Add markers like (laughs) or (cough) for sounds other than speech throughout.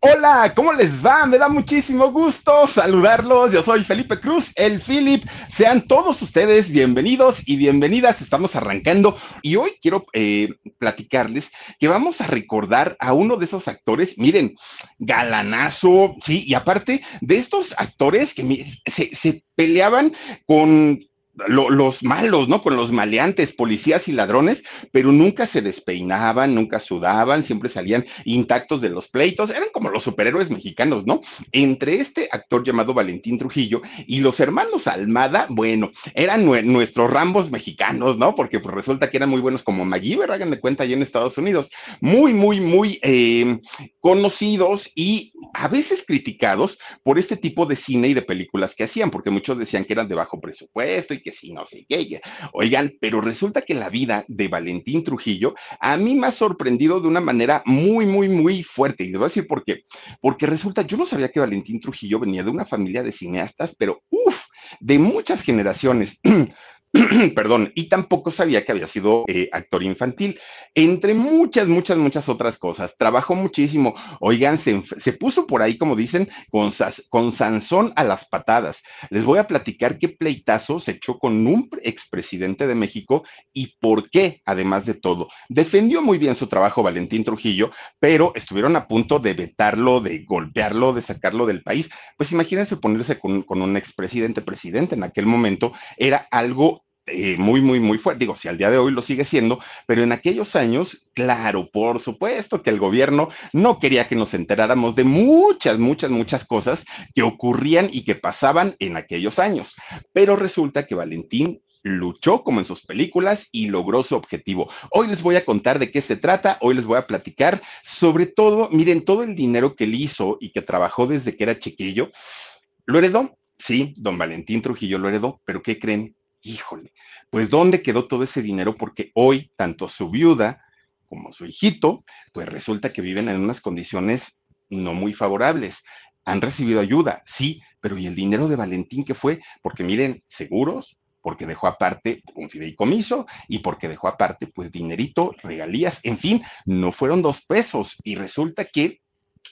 Hola, ¿cómo les va? Me da muchísimo gusto saludarlos. Yo soy Felipe Cruz, el Philip. Sean todos ustedes bienvenidos y bienvenidas. Estamos arrancando y hoy quiero eh, platicarles que vamos a recordar a uno de esos actores, miren, galanazo, sí, y aparte de estos actores que se, se peleaban con los malos, ¿no? Con los maleantes, policías y ladrones, pero nunca se despeinaban, nunca sudaban, siempre salían intactos de los pleitos, eran como los superhéroes mexicanos, ¿no? Entre este actor llamado Valentín Trujillo y los hermanos Almada, bueno, eran nuestros rambos mexicanos, ¿no? Porque pues resulta que eran muy buenos como MacGyver, hagan de cuenta, allá en Estados Unidos, muy, muy, muy eh, conocidos y a veces criticados por este tipo de cine y de películas que hacían, porque muchos decían que eran de bajo presupuesto y que sí, no sé qué. Oigan, pero resulta que la vida de Valentín Trujillo a mí me ha sorprendido de una manera muy, muy, muy fuerte. Y les voy a decir por qué. Porque resulta, yo no sabía que Valentín Trujillo venía de una familia de cineastas, pero uff, de muchas generaciones. (clears throat) (clears throat) Perdón, y tampoco sabía que había sido eh, actor infantil, entre muchas, muchas, muchas otras cosas. Trabajó muchísimo. Oigan, se, puso por ahí, como dicen, con, con Sansón a las patadas. Les voy a platicar qué pleitazo se echó con un expresidente de México y por qué, además de todo. Defendió muy bien su trabajo Valentín Trujillo, pero estuvieron a punto de vetarlo, de golpearlo, de sacarlo del país. Pues imagínense ponerse con, con un expresidente presidente en aquel momento, era algo eh, muy, muy, muy fuerte. Digo, si al día de hoy lo sigue siendo, pero en aquellos años, claro, por supuesto que el gobierno no quería que nos enteráramos de muchas, muchas, muchas cosas que ocurrían y que pasaban en aquellos años. Pero resulta que Valentín luchó como en sus películas y logró su objetivo. Hoy les voy a contar de qué se trata, hoy les voy a platicar sobre todo, miren, todo el dinero que él hizo y que trabajó desde que era chiquillo, lo heredó, sí, don Valentín Trujillo lo heredó, pero ¿qué creen? Híjole, pues ¿dónde quedó todo ese dinero? Porque hoy tanto su viuda como su hijito, pues resulta que viven en unas condiciones no muy favorables. Han recibido ayuda, sí, pero ¿y el dinero de Valentín qué fue? Porque miren, seguros, porque dejó aparte un fideicomiso y porque dejó aparte pues dinerito, regalías, en fin, no fueron dos pesos y resulta que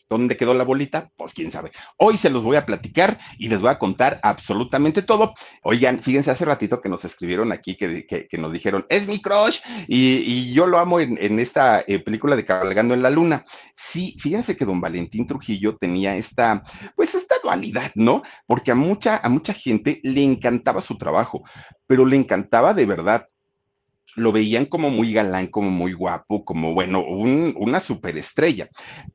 ¿Dónde quedó la bolita? Pues quién sabe. Hoy se los voy a platicar y les voy a contar absolutamente todo. Oigan, fíjense, hace ratito que nos escribieron aquí, que, que, nos dijeron, es mi crush, y, yo lo amo en, esta eh, película de Cabalgando en la Luna. Sí, fíjense que don Valentín Trujillo tenía esta, pues esta dualidad, ¿no? Porque a mucha, a mucha gente le encantaba su trabajo, pero le encantaba de verdad lo veían como muy galán, como muy guapo, como, bueno, una superestrella.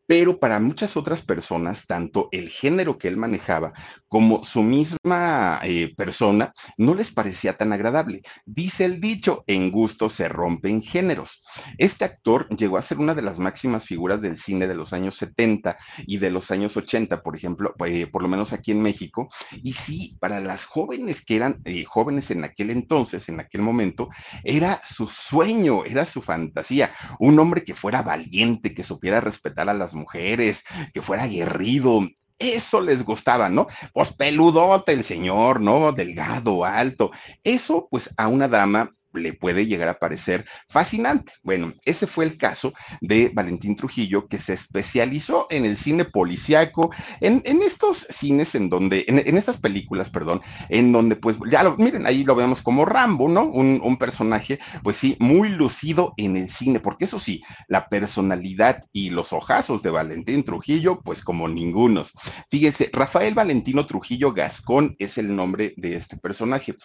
Pero para muchas otras personas, tanto el género que él manejaba como su misma eh, persona no les parecía tan agradable. Dice el dicho, en gusto se rompen géneros. Este actor llegó a ser una de las máximas figuras del cine de los años 70 y de los años 80, por ejemplo, eh, por lo menos aquí en México. Y sí, para las jóvenes que eran eh, jóvenes en aquel entonces, en aquel momento, era su sueño, era su fantasía. Un hombre que fuera valiente, que supiera respetar a las mujeres, que fuera aguerrido. Eso les gustaba, ¿no? Pues peludote el señor, ¿no? Delgado, alto. Eso, pues a una dama le puede llegar a parecer fascinante. Bueno, ese fue el caso de Valentín Trujillo, que se especializó en el cine policíaco, en, estos cines en donde, en, estas películas, perdón, en donde pues ya lo, miren, ahí lo vemos como Rambo, ¿no? Un, un personaje, pues sí, muy lucido en el cine, porque eso sí, la personalidad y los ojazos de Valentín Trujillo, pues como ningunos. Fíjense, Rafael Valentino Trujillo Gascón es el nombre de este personaje.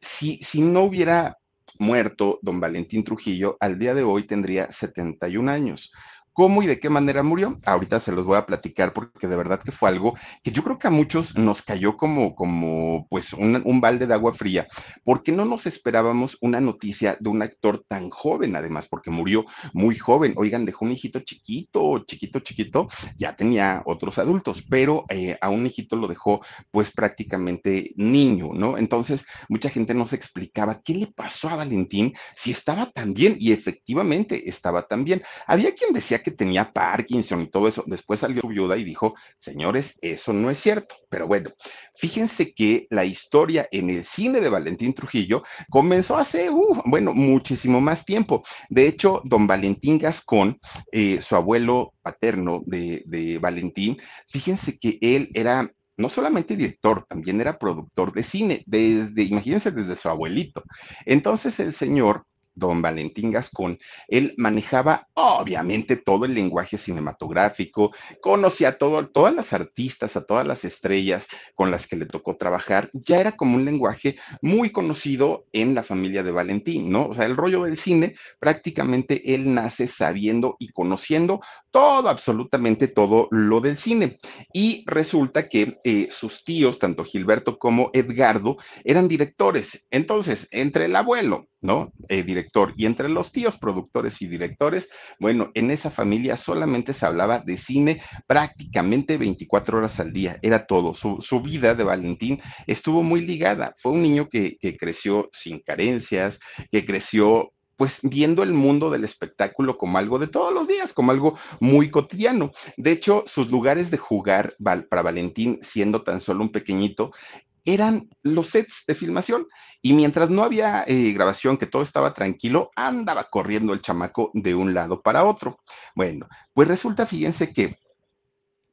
Si, si no hubiera muerto don Valentín Trujillo, al día de hoy tendría 71 años. ¿Cómo y de qué manera murió? Ahorita se los voy a platicar porque de verdad que fue algo que yo creo que a muchos nos cayó como, como pues un, balde de agua fría, porque no nos esperábamos una noticia de un actor tan joven, además, porque murió muy joven. Oigan, dejó un hijito chiquito, chiquito, chiquito, ya tenía otros adultos, pero eh, a un hijito lo dejó pues prácticamente niño, ¿no? Entonces, mucha gente no se explicaba qué le pasó a Valentín si estaba tan bien y efectivamente estaba tan bien. Había quien decía que tenía Parkinson y todo eso. Después salió su viuda y dijo, señores, eso no es cierto. Pero bueno, fíjense que la historia en el cine de Valentín Trujillo comenzó hace, uh, bueno, muchísimo más tiempo. De hecho, don Valentín Gascón, eh, su abuelo paterno de, de Valentín, fíjense que él era no solamente director, también era productor de cine, desde, imagínense, desde su abuelito. Entonces el señor don Valentín Gascón, él manejaba obviamente todo el lenguaje cinematográfico, conocía a todo, todas las artistas, a todas las estrellas con las que le tocó trabajar, ya era como un lenguaje muy conocido en la familia de Valentín, ¿no? O sea, el rollo del cine, prácticamente él nace sabiendo y conociendo todo, absolutamente todo lo del cine. Y resulta que eh, sus tíos, tanto Gilberto como Edgardo, eran directores. Entonces, entre el abuelo, ¿no? Eh. Y entre los tíos productores y directores, bueno, en esa familia solamente se hablaba de cine prácticamente 24 horas al día, era todo. Su, vida de Valentín estuvo muy ligada. Fue un niño que, que creció sin carencias, que creció pues viendo el mundo del espectáculo como algo de todos los días, como algo muy cotidiano. De hecho, sus lugares de jugar para Valentín, siendo tan solo un pequeñito, eran los sets de filmación. Y mientras no había eh, grabación, que todo estaba tranquilo, andaba corriendo el chamaco de un lado para otro. Bueno, pues resulta, fíjense que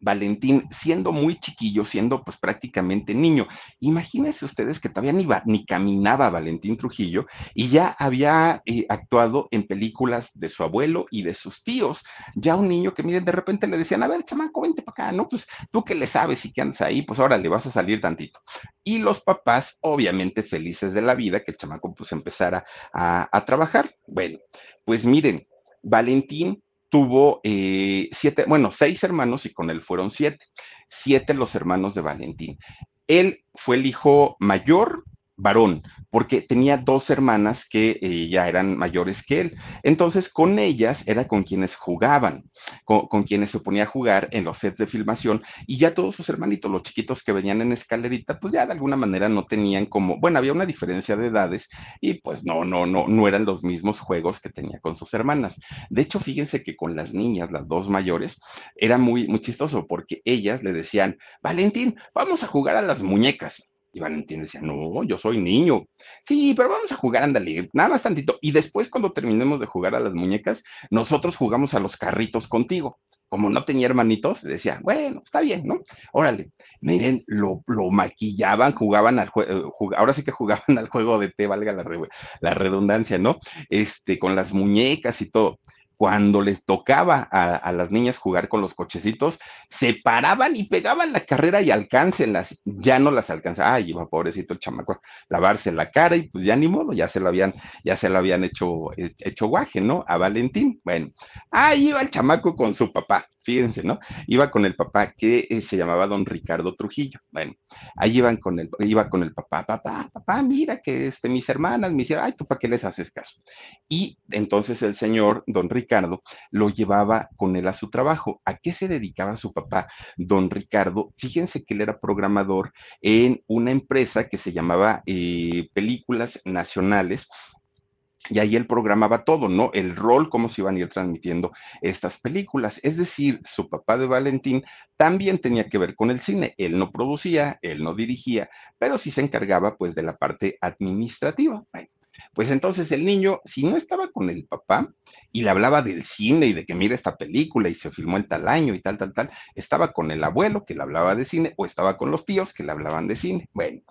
Valentín, siendo muy chiquillo, siendo pues prácticamente niño. Imagínense ustedes que todavía ni, ni caminaba Valentín Trujillo y ya había eh, actuado en películas de su abuelo y de sus tíos. Ya un niño que, miren, de repente le decían, a ver, chamaco, vente para acá, ¿no? Pues tú que le sabes y que andas ahí, pues ahora le vas a salir tantito. Y los papás, obviamente felices de la vida, que el chamaco pues empezara a, a trabajar. Bueno, pues miren, Valentín tuvo eh, siete, bueno, seis hermanos y con él fueron siete, siete los hermanos de Valentín. Él fue el hijo mayor varón, porque tenía dos hermanas que eh, ya eran mayores que él. Entonces, con ellas era con quienes jugaban, con, quienes se ponía a jugar en los sets de filmación, y ya todos sus hermanitos, los chiquitos que venían en escalerita, pues ya de alguna manera no tenían como, bueno, había una diferencia de edades, y pues no, no, no, no eran los mismos juegos que tenía con sus hermanas. De hecho, fíjense que con las niñas, las dos mayores, era muy, muy chistoso, porque ellas le decían, Valentín, vamos a jugar a las muñecas. Y Valentín decía, no, yo soy niño. Sí, pero vamos a jugar, ándale, nada más tantito. Y después, cuando terminemos de jugar a las muñecas, nosotros jugamos a los carritos contigo. Como no tenía hermanitos, decía, bueno, está bien, ¿no? Órale, miren, lo, lo maquillaban, jugaban al juego, eh, ahora sí que jugaban (laughs) al juego de té, valga la, la redundancia, ¿no? Este, con las muñecas y todo cuando les tocaba a, las niñas jugar con los cochecitos, se paraban y pegaban la carrera y alcáncenlas. Ya no las alcanzaba. Ay, iba pobrecito el chamaco lavarse la cara y pues ya ni modo, ya se lo habían, ya se lo habían hecho, hecho guaje, ¿no? A Valentín. Bueno, ahí iba el chamaco con su papá fíjense, ¿no? Iba con el papá que eh, se llamaba don Ricardo Trujillo. Bueno, ahí iban con el, iba con el papá, papá, papá, mira que este, mis hermanas me hicieron, ay, ¿tú para qué les haces caso? Y entonces el señor, don Ricardo, lo llevaba con él a su trabajo. ¿A qué se dedicaba su papá, don Ricardo? Fíjense que él era programador en una empresa que se llamaba eh, Películas Nacionales y ahí él programaba todo, ¿no? El rol, cómo se iban a ir transmitiendo estas películas. Es decir, su papá de Valentín también tenía que ver con el cine. Él no producía, él no dirigía, pero sí se encargaba pues de la parte administrativa. Pues entonces el niño, si no estaba con el papá y le hablaba del cine y de que mira esta película y se filmó en tal año y tal, tal, tal, estaba con el abuelo que le hablaba de cine o estaba con los tíos que le hablaban de cine. Bueno,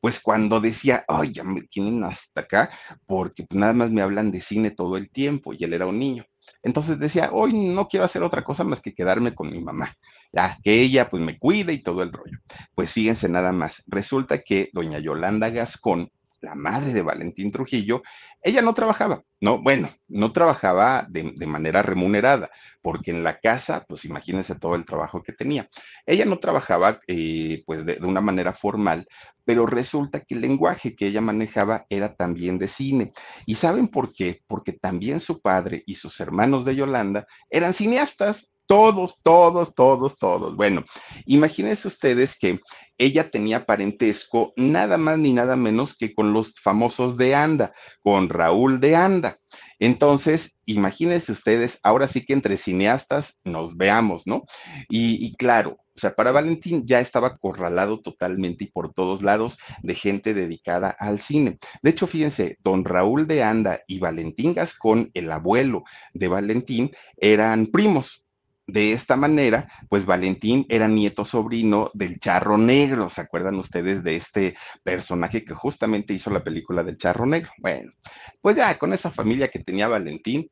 pues cuando decía, ay, ya me tienen hasta acá porque nada más me hablan de cine todo el tiempo y él era un niño. Entonces decía, hoy no quiero hacer otra cosa más que quedarme con mi mamá. Ya, que ella pues me cuide y todo el rollo. Pues fíjense nada más, resulta que doña Yolanda Gascón, la madre de Valentín Trujillo, ella no trabajaba, no, bueno, no trabajaba de, manera remunerada, porque en la casa, pues imagínense todo el trabajo que tenía. Ella no trabajaba eh, pues de, de, una manera formal, pero resulta que el lenguaje que ella manejaba era también de cine. ¿Y saben por qué? Porque también su padre y sus hermanos de Yolanda eran cineastas. Todos, todos, todos, todos. Bueno, imagínense ustedes que ella tenía parentesco nada más ni nada menos que con los famosos de Anda, con Raúl de Anda. Entonces, imagínense ustedes, ahora sí que entre cineastas nos veamos, ¿no? Y, claro, o sea, para Valentín ya estaba acorralado totalmente y por todos lados de gente dedicada al cine. De hecho, fíjense, don Raúl de Anda y Valentín Gascón, el abuelo de Valentín, eran primos. De esta manera, pues Valentín era nieto sobrino del Charro Negro. ¿Se acuerdan ustedes de este personaje que justamente hizo la película del Charro Negro? Bueno, pues ya con esa familia que tenía Valentín,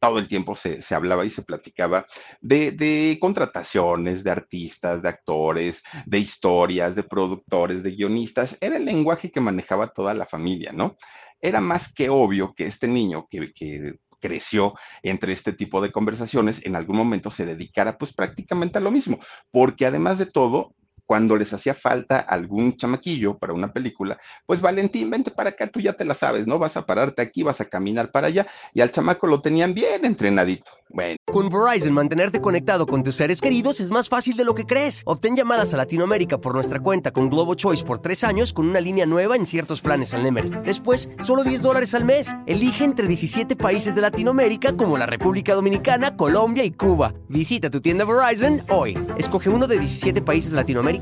todo el tiempo se, hablaba y se platicaba de, de, contrataciones, de artistas, de actores, de historias, de productores, de guionistas. Era el lenguaje que manejaba toda la familia, ¿no? Era más que obvio que este niño que, que creció entre este tipo de conversaciones, en algún momento se dedicara pues prácticamente a lo mismo, porque además de todo, cuando les hacía falta algún chamaquillo para una película, pues Valentín, vente para acá, tú ya te la sabes, ¿no? Vas a pararte aquí, vas a caminar para allá, y al chamaco lo tenían bien entrenadito. Bueno. Con Verizon, mantenerte conectado con tus seres queridos es más fácil de lo que crees. Obtén llamadas a Latinoamérica por nuestra cuenta con Globo Choice por tres años con una línea nueva en ciertos planes al Nemer. Después, solo 10 dólares al mes. Elige entre 17 países de Latinoamérica como la República Dominicana, Colombia y Cuba. Visita tu tienda Verizon hoy. Escoge uno de 17 países de Latinoamérica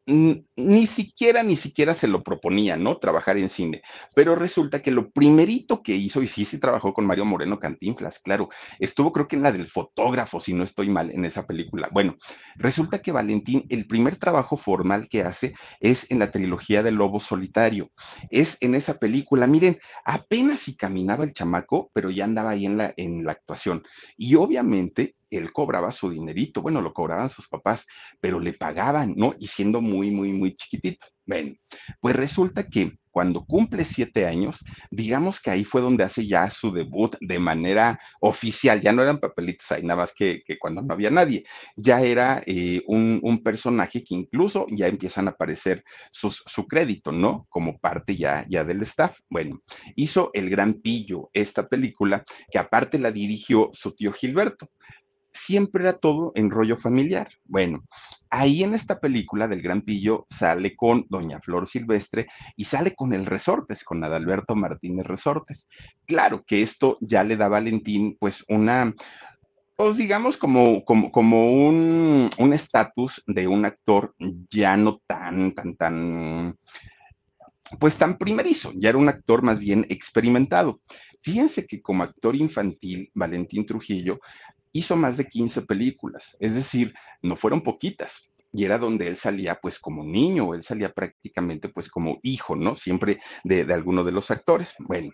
ni siquiera, ni siquiera se lo proponía, ¿no? Trabajar en cine. Pero resulta que lo primerito que hizo, y sí, sí trabajó con Mario Moreno Cantinflas, claro, estuvo creo que en la del fotógrafo, si no estoy mal, en esa película. Bueno, resulta que Valentín, el primer trabajo formal que hace es en la trilogía del Lobo Solitario. Es en esa película, miren, apenas si caminaba el chamaco, pero ya andaba ahí en la, en la actuación. Y obviamente él cobraba su dinerito, bueno, lo cobraban sus papás, pero le pagaban, ¿no? Y siendo muy, muy, muy chiquitito. Bueno, pues resulta que cuando cumple siete años, digamos que ahí fue donde hace ya su debut de manera oficial, ya no eran papelitos ahí, nada más que, cuando no había nadie, ya era eh, un, personaje que incluso ya empiezan a aparecer sus, su crédito, ¿no? Como parte ya, ya del staff. Bueno, hizo El Gran Pillo, esta película, que aparte la dirigió su tío Gilberto siempre era todo en rollo familiar. Bueno, ahí en esta película del Gran Pillo sale con Doña Flor Silvestre y sale con el Resortes, con Adalberto Martínez Resortes. Claro que esto ya le da a Valentín pues una, pues digamos como, como, como un estatus de un actor ya no tan, tan, tan, pues tan primerizo, ya era un actor más bien experimentado. Fíjense que como actor infantil, Valentín Trujillo hizo más de 15 películas, es decir, no fueron poquitas. Y era donde él salía pues como niño, él salía prácticamente pues como hijo, ¿no? Siempre de, de alguno de los actores. Bueno,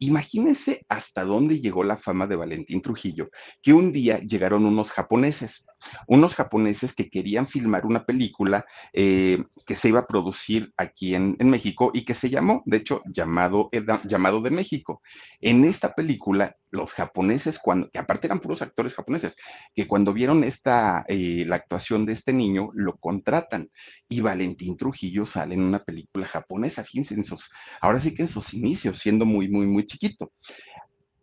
Imagínense hasta dónde llegó la fama de Valentín Trujillo, que un día llegaron unos japoneses, unos japoneses que querían filmar una película eh, que se iba a producir aquí en, México y que se llamó, de hecho, llamado, llamado de México. En esta película, los japoneses, cuando, que aparte eran puros actores japoneses, que cuando vieron esta, eh, la actuación de este niño, lo contratan. Y Valentín Trujillo sale en una película japonesa, fíjense, en sus, ahora sí que en sus inicios, siendo muy, muy, muy chiquito.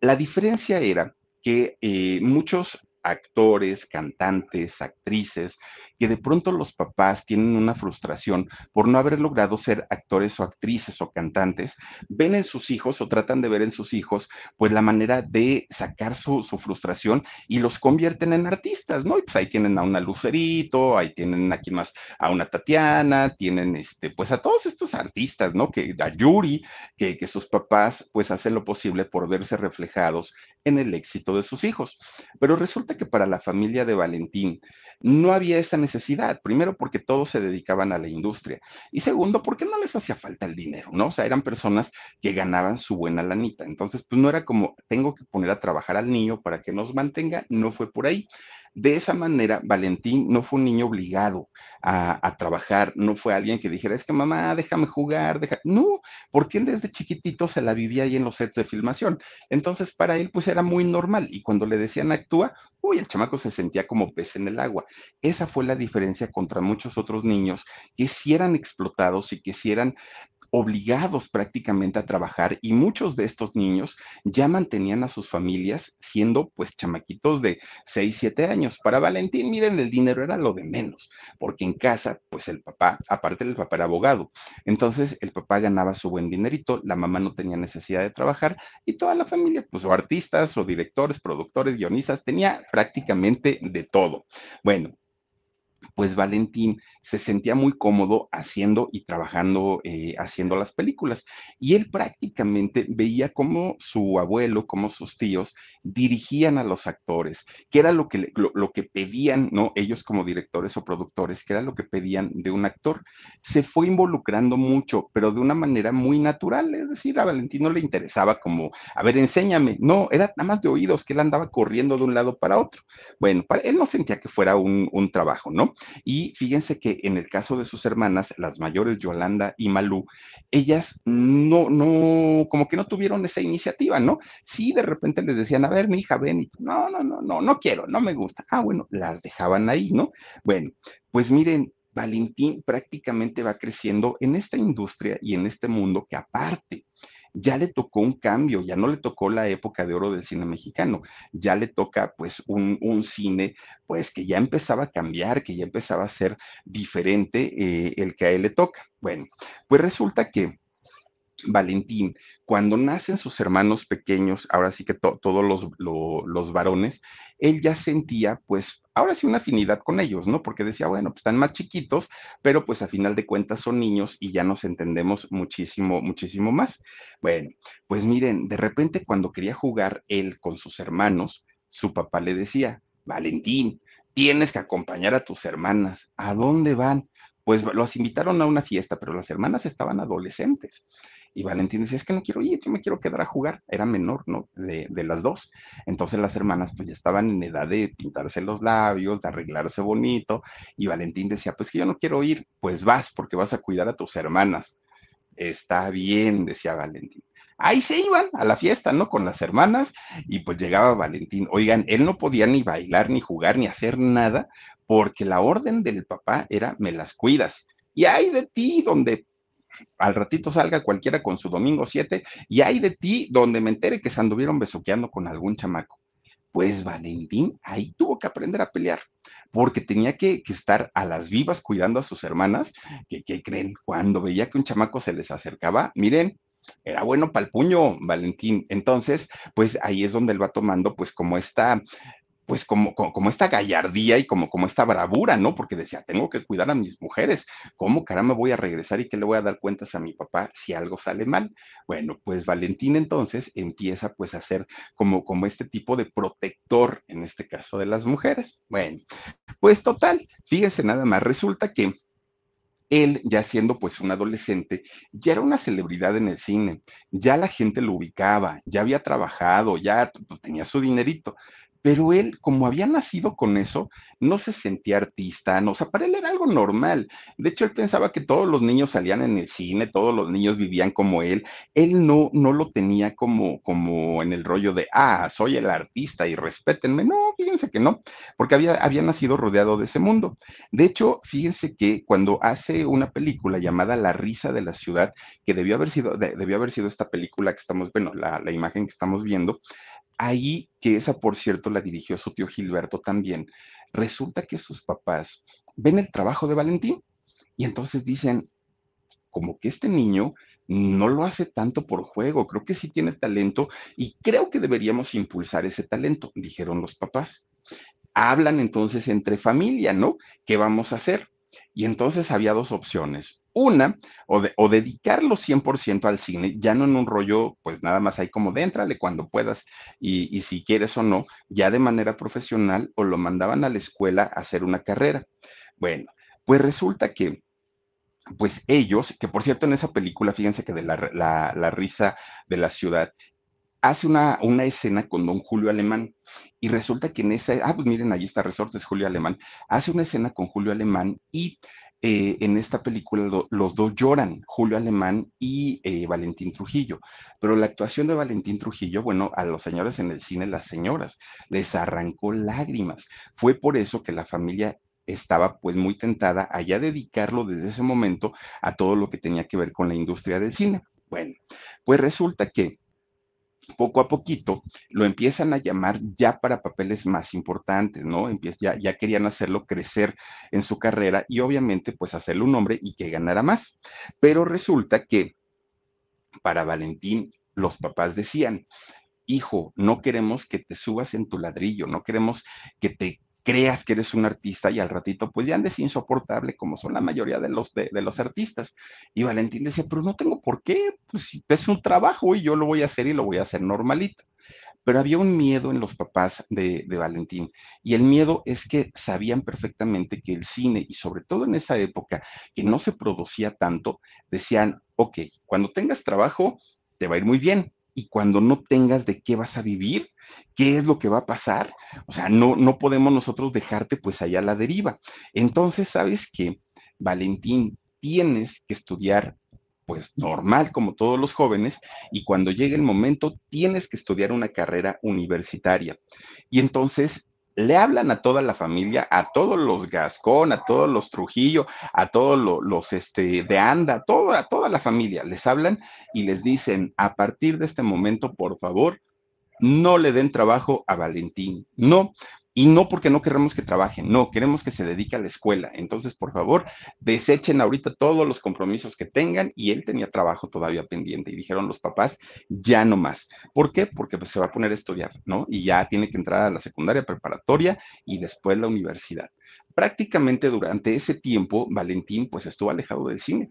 La diferencia era que eh, muchos actores, cantantes, actrices, que de pronto los papás tienen una frustración por no haber logrado ser actores o actrices o cantantes, ven en sus hijos o tratan de ver en sus hijos pues la manera de sacar su, frustración y los convierten en artistas, ¿no? Y pues ahí tienen a una Lucerito, ahí tienen aquí más a una Tatiana, tienen este, pues a todos estos artistas, ¿no? Que a Yuri, que, sus papás pues hacen lo posible por verse reflejados en el éxito de sus hijos. Pero resulta que para la familia de Valentín no había esa necesidad. Primero, porque todos se dedicaban a la industria. Y segundo, porque no les hacía falta el dinero, ¿no? O sea, eran personas que ganaban su buena lanita. Entonces, pues no era como, tengo que poner a trabajar al niño para que nos mantenga. No fue por ahí. De esa manera, Valentín no fue un niño obligado a, trabajar, no fue alguien que dijera, es que mamá, déjame jugar, deja... no, porque él desde chiquitito se la vivía ahí en los sets de filmación. Entonces, para él, pues era muy normal. Y cuando le decían actúa, uy, el chamaco se sentía como pez en el agua. Esa fue la diferencia contra muchos otros niños que sí eran explotados y que sí eran obligados prácticamente a trabajar y muchos de estos niños ya mantenían a sus familias siendo pues chamaquitos de 6, 7 años. Para Valentín, miren, el dinero era lo de menos, porque en casa pues el papá, aparte del papá era abogado, entonces el papá ganaba su buen dinerito, la mamá no tenía necesidad de trabajar y toda la familia pues o artistas o directores, productores, guionistas, tenía prácticamente de todo. Bueno, pues Valentín se sentía muy cómodo haciendo y trabajando, eh, haciendo las películas. Y él prácticamente veía cómo su abuelo, como sus tíos dirigían a los actores, que era lo que, lo, que pedían, ¿no? Ellos como directores o productores, que era lo que pedían de un actor. Se fue involucrando mucho, pero de una manera muy natural. Es decir, a Valentín no le interesaba como, a ver, enséñame. No, era nada más de oídos, que él andaba corriendo de un lado para otro. Bueno, para, él no sentía que fuera un trabajo, ¿no? Y fíjense que en el caso de sus hermanas, las mayores, Yolanda y Malú, ellas no, no, como que no tuvieron esa iniciativa, ¿no? Sí, de repente les decían, a ver, mi hija, ven, y no, no, no, no, no quiero, no me gusta. Ah, bueno, las dejaban ahí, ¿no? Bueno, pues miren, Valentín prácticamente va creciendo en esta industria y en este mundo que aparte ya le tocó un cambio, ya no le tocó la época de oro del cine mexicano, ya le toca pues un, cine pues que ya empezaba a cambiar, que ya empezaba a ser diferente eh, el que a él le toca. Bueno, pues resulta que Valentín, cuando nacen sus hermanos pequeños, ahora sí que todos los, los, varones, él ya sentía, pues, ahora sí una afinidad con ellos, ¿no? Porque decía, bueno, pues están más chiquitos, pero pues a final de cuentas son niños y ya nos entendemos muchísimo, muchísimo más. Bueno, pues miren, de repente cuando quería jugar él con sus hermanos, su papá le decía, Valentín, tienes que acompañar a tus hermanas. ¿A dónde van? Pues los invitaron a una fiesta, pero las hermanas estaban adolescentes. Y Valentín decía, es que no quiero ir, yo me quiero quedar a jugar. Era menor, ¿no? De, las dos. Entonces las hermanas pues ya estaban en edad de pintarse los labios, de arreglarse bonito. Y Valentín decía, pues que yo no quiero ir, pues vas porque vas a cuidar a tus hermanas. Está bien, decía Valentín. Ahí se iban a la fiesta, ¿no? Con las hermanas y pues llegaba Valentín. Oigan, él no podía ni bailar, ni jugar, ni hacer nada porque la orden del papá era, me las cuidas. Y hay de ti donde al ratito salga cualquiera con su domingo 7 y hay de ti donde me entere que se anduvieron besoqueando con algún chamaco. Pues Valentín ahí tuvo que aprender a pelear, porque tenía que, estar a las vivas cuidando a sus hermanas, que, que creen, cuando veía que un chamaco se les acercaba, miren, era bueno para el puño, Valentín. Entonces, pues ahí es donde él va tomando, pues como esta pues como, como, esta gallardía y como, como esta bravura, ¿no? Porque decía, tengo que cuidar a mis mujeres, ¿cómo caramba voy a regresar y qué le voy a dar cuentas a mi papá si algo sale mal? Bueno, pues Valentín entonces empieza pues a ser como, como este tipo de protector, en este caso de las mujeres. Bueno, pues total, fíjese nada más, resulta que él, ya siendo pues un adolescente, ya era una celebridad en el cine, ya la gente lo ubicaba, ya había trabajado, ya pues, tenía su dinerito pero él, como había nacido con eso, no se sentía artista, no, o sea, para él era algo normal. De hecho, él pensaba que todos los niños salían en el cine, todos los niños vivían como él. Él no, no lo tenía como, como en el rollo de, ah, soy el artista y respétenme. No, fíjense que no, porque había, había nacido rodeado de ese mundo. De hecho, fíjense que cuando hace una película llamada La risa de la ciudad, que debió haber sido, debió haber sido esta película que estamos, bueno, la, la imagen que estamos viendo, ahí, que esa por cierto la dirigió su tío Gilberto también, resulta que sus papás ven el trabajo de Valentín y entonces dicen, como que este niño no lo hace tanto por juego, creo que sí tiene talento y creo que deberíamos impulsar ese talento, dijeron los papás. Hablan entonces entre familia, ¿no? ¿Qué vamos a hacer? Y entonces había dos opciones. Una, o, dedicarlo 100% al cine, ya no en un rollo, pues nada más ahí como déntrale cuando puedas y, y si quieres o no, ya de manera profesional, o lo mandaban a la escuela a hacer una carrera. Bueno, pues resulta que pues ellos, que por cierto en esa película, fíjense que de la, la, risa de la ciudad, hace una, una, escena con don Julio Alemán y resulta que en esa, ah, pues miren, allí está Resortes Julio Alemán, hace una escena con Julio Alemán y eh, en esta película los dos lloran, Julio Alemán y eh, Valentín Trujillo. Pero la actuación de Valentín Trujillo, bueno, a los señores en el cine, las señoras, les arrancó lágrimas. Fue por eso que la familia estaba pues muy tentada a ya dedicarlo desde ese momento a todo lo que tenía que ver con la industria del cine. Bueno, pues resulta que poco a poquito lo empiezan a llamar ya para papeles más importantes, ¿no? ya, ya querían hacerlo crecer en su carrera y obviamente pues hacerle un nombre y que ganara más. Pero resulta que para Valentín los papás decían, hijo, no queremos que te subas en tu ladrillo, no queremos que te creas que eres un artista y al ratito pues ya andes insoportable como son la mayoría de los, de, los artistas. Y Valentín decía, pero no tengo por qué, pues es un trabajo y yo lo voy a hacer y lo voy a hacer normalito. Pero había un miedo en los papás de, de, Valentín y el miedo es que sabían perfectamente que el cine y sobre todo en esa época que no se producía tanto, decían, ok, cuando tengas trabajo te va a ir muy bien y cuando no tengas de qué vas a vivir, ¿Qué es lo que va a pasar? O sea, no, no podemos nosotros dejarte pues allá a la deriva. Entonces, ¿sabes qué? Valentín, tienes que estudiar pues normal como todos los jóvenes y cuando llegue el momento tienes que estudiar una carrera universitaria. Y entonces le hablan a toda la familia, a todos los Gascón, a todos los Trujillo, a todos los, este, de Anda, a toda, a toda la familia, les hablan y les dicen, a partir de este momento, por favor, no le den trabajo a Valentín, no, y no porque no queremos que trabaje, no, queremos que se dedique a la escuela. Entonces, por favor, desechen ahorita todos los compromisos que tengan y él tenía trabajo todavía pendiente y dijeron los papás, ya no más. ¿Por qué? Porque pues, se va a poner a estudiar, ¿no? Y ya tiene que entrar a la secundaria preparatoria y después la universidad. Prácticamente durante ese tiempo, Valentín pues estuvo alejado del cine.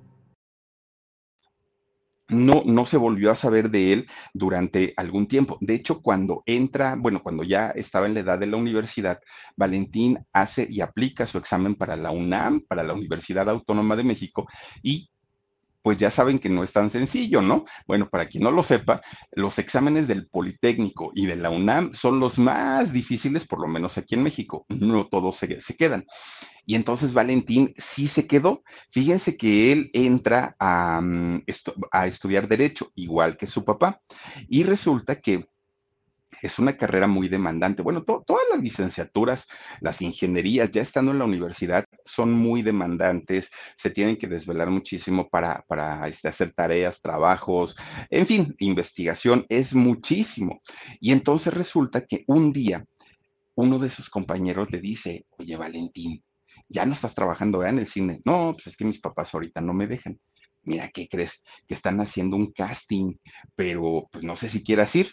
no, no se volvió a saber de él durante algún tiempo. De hecho, cuando entra, bueno, cuando ya estaba en la edad de la universidad, Valentín hace y aplica su examen para la UNAM, para la Universidad Autónoma de México, y pues ya saben que no es tan sencillo, ¿no? Bueno, para quien no lo sepa, los exámenes del Politécnico y de la UNAM son los más difíciles, por lo menos aquí en México. No todos se, quedan. Y entonces Valentín sí se quedó. Fíjense que él entra a, mm, a estudiar derecho, igual que su papá. Y resulta que es una carrera muy demandante. Bueno, todas las licenciaturas, las ingenierías, ya estando en la universidad, son muy demandantes, se tienen que desvelar muchísimo para, para este, hacer tareas, trabajos, en fin, investigación, es muchísimo. Y entonces resulta que un día uno de sus compañeros le dice, oye, Valentín, ya no estás trabajando en el cine. No, pues es que mis papás ahorita no me dejan. Mira, ¿qué crees? Que están haciendo un casting, pero pues no sé si quieras ir.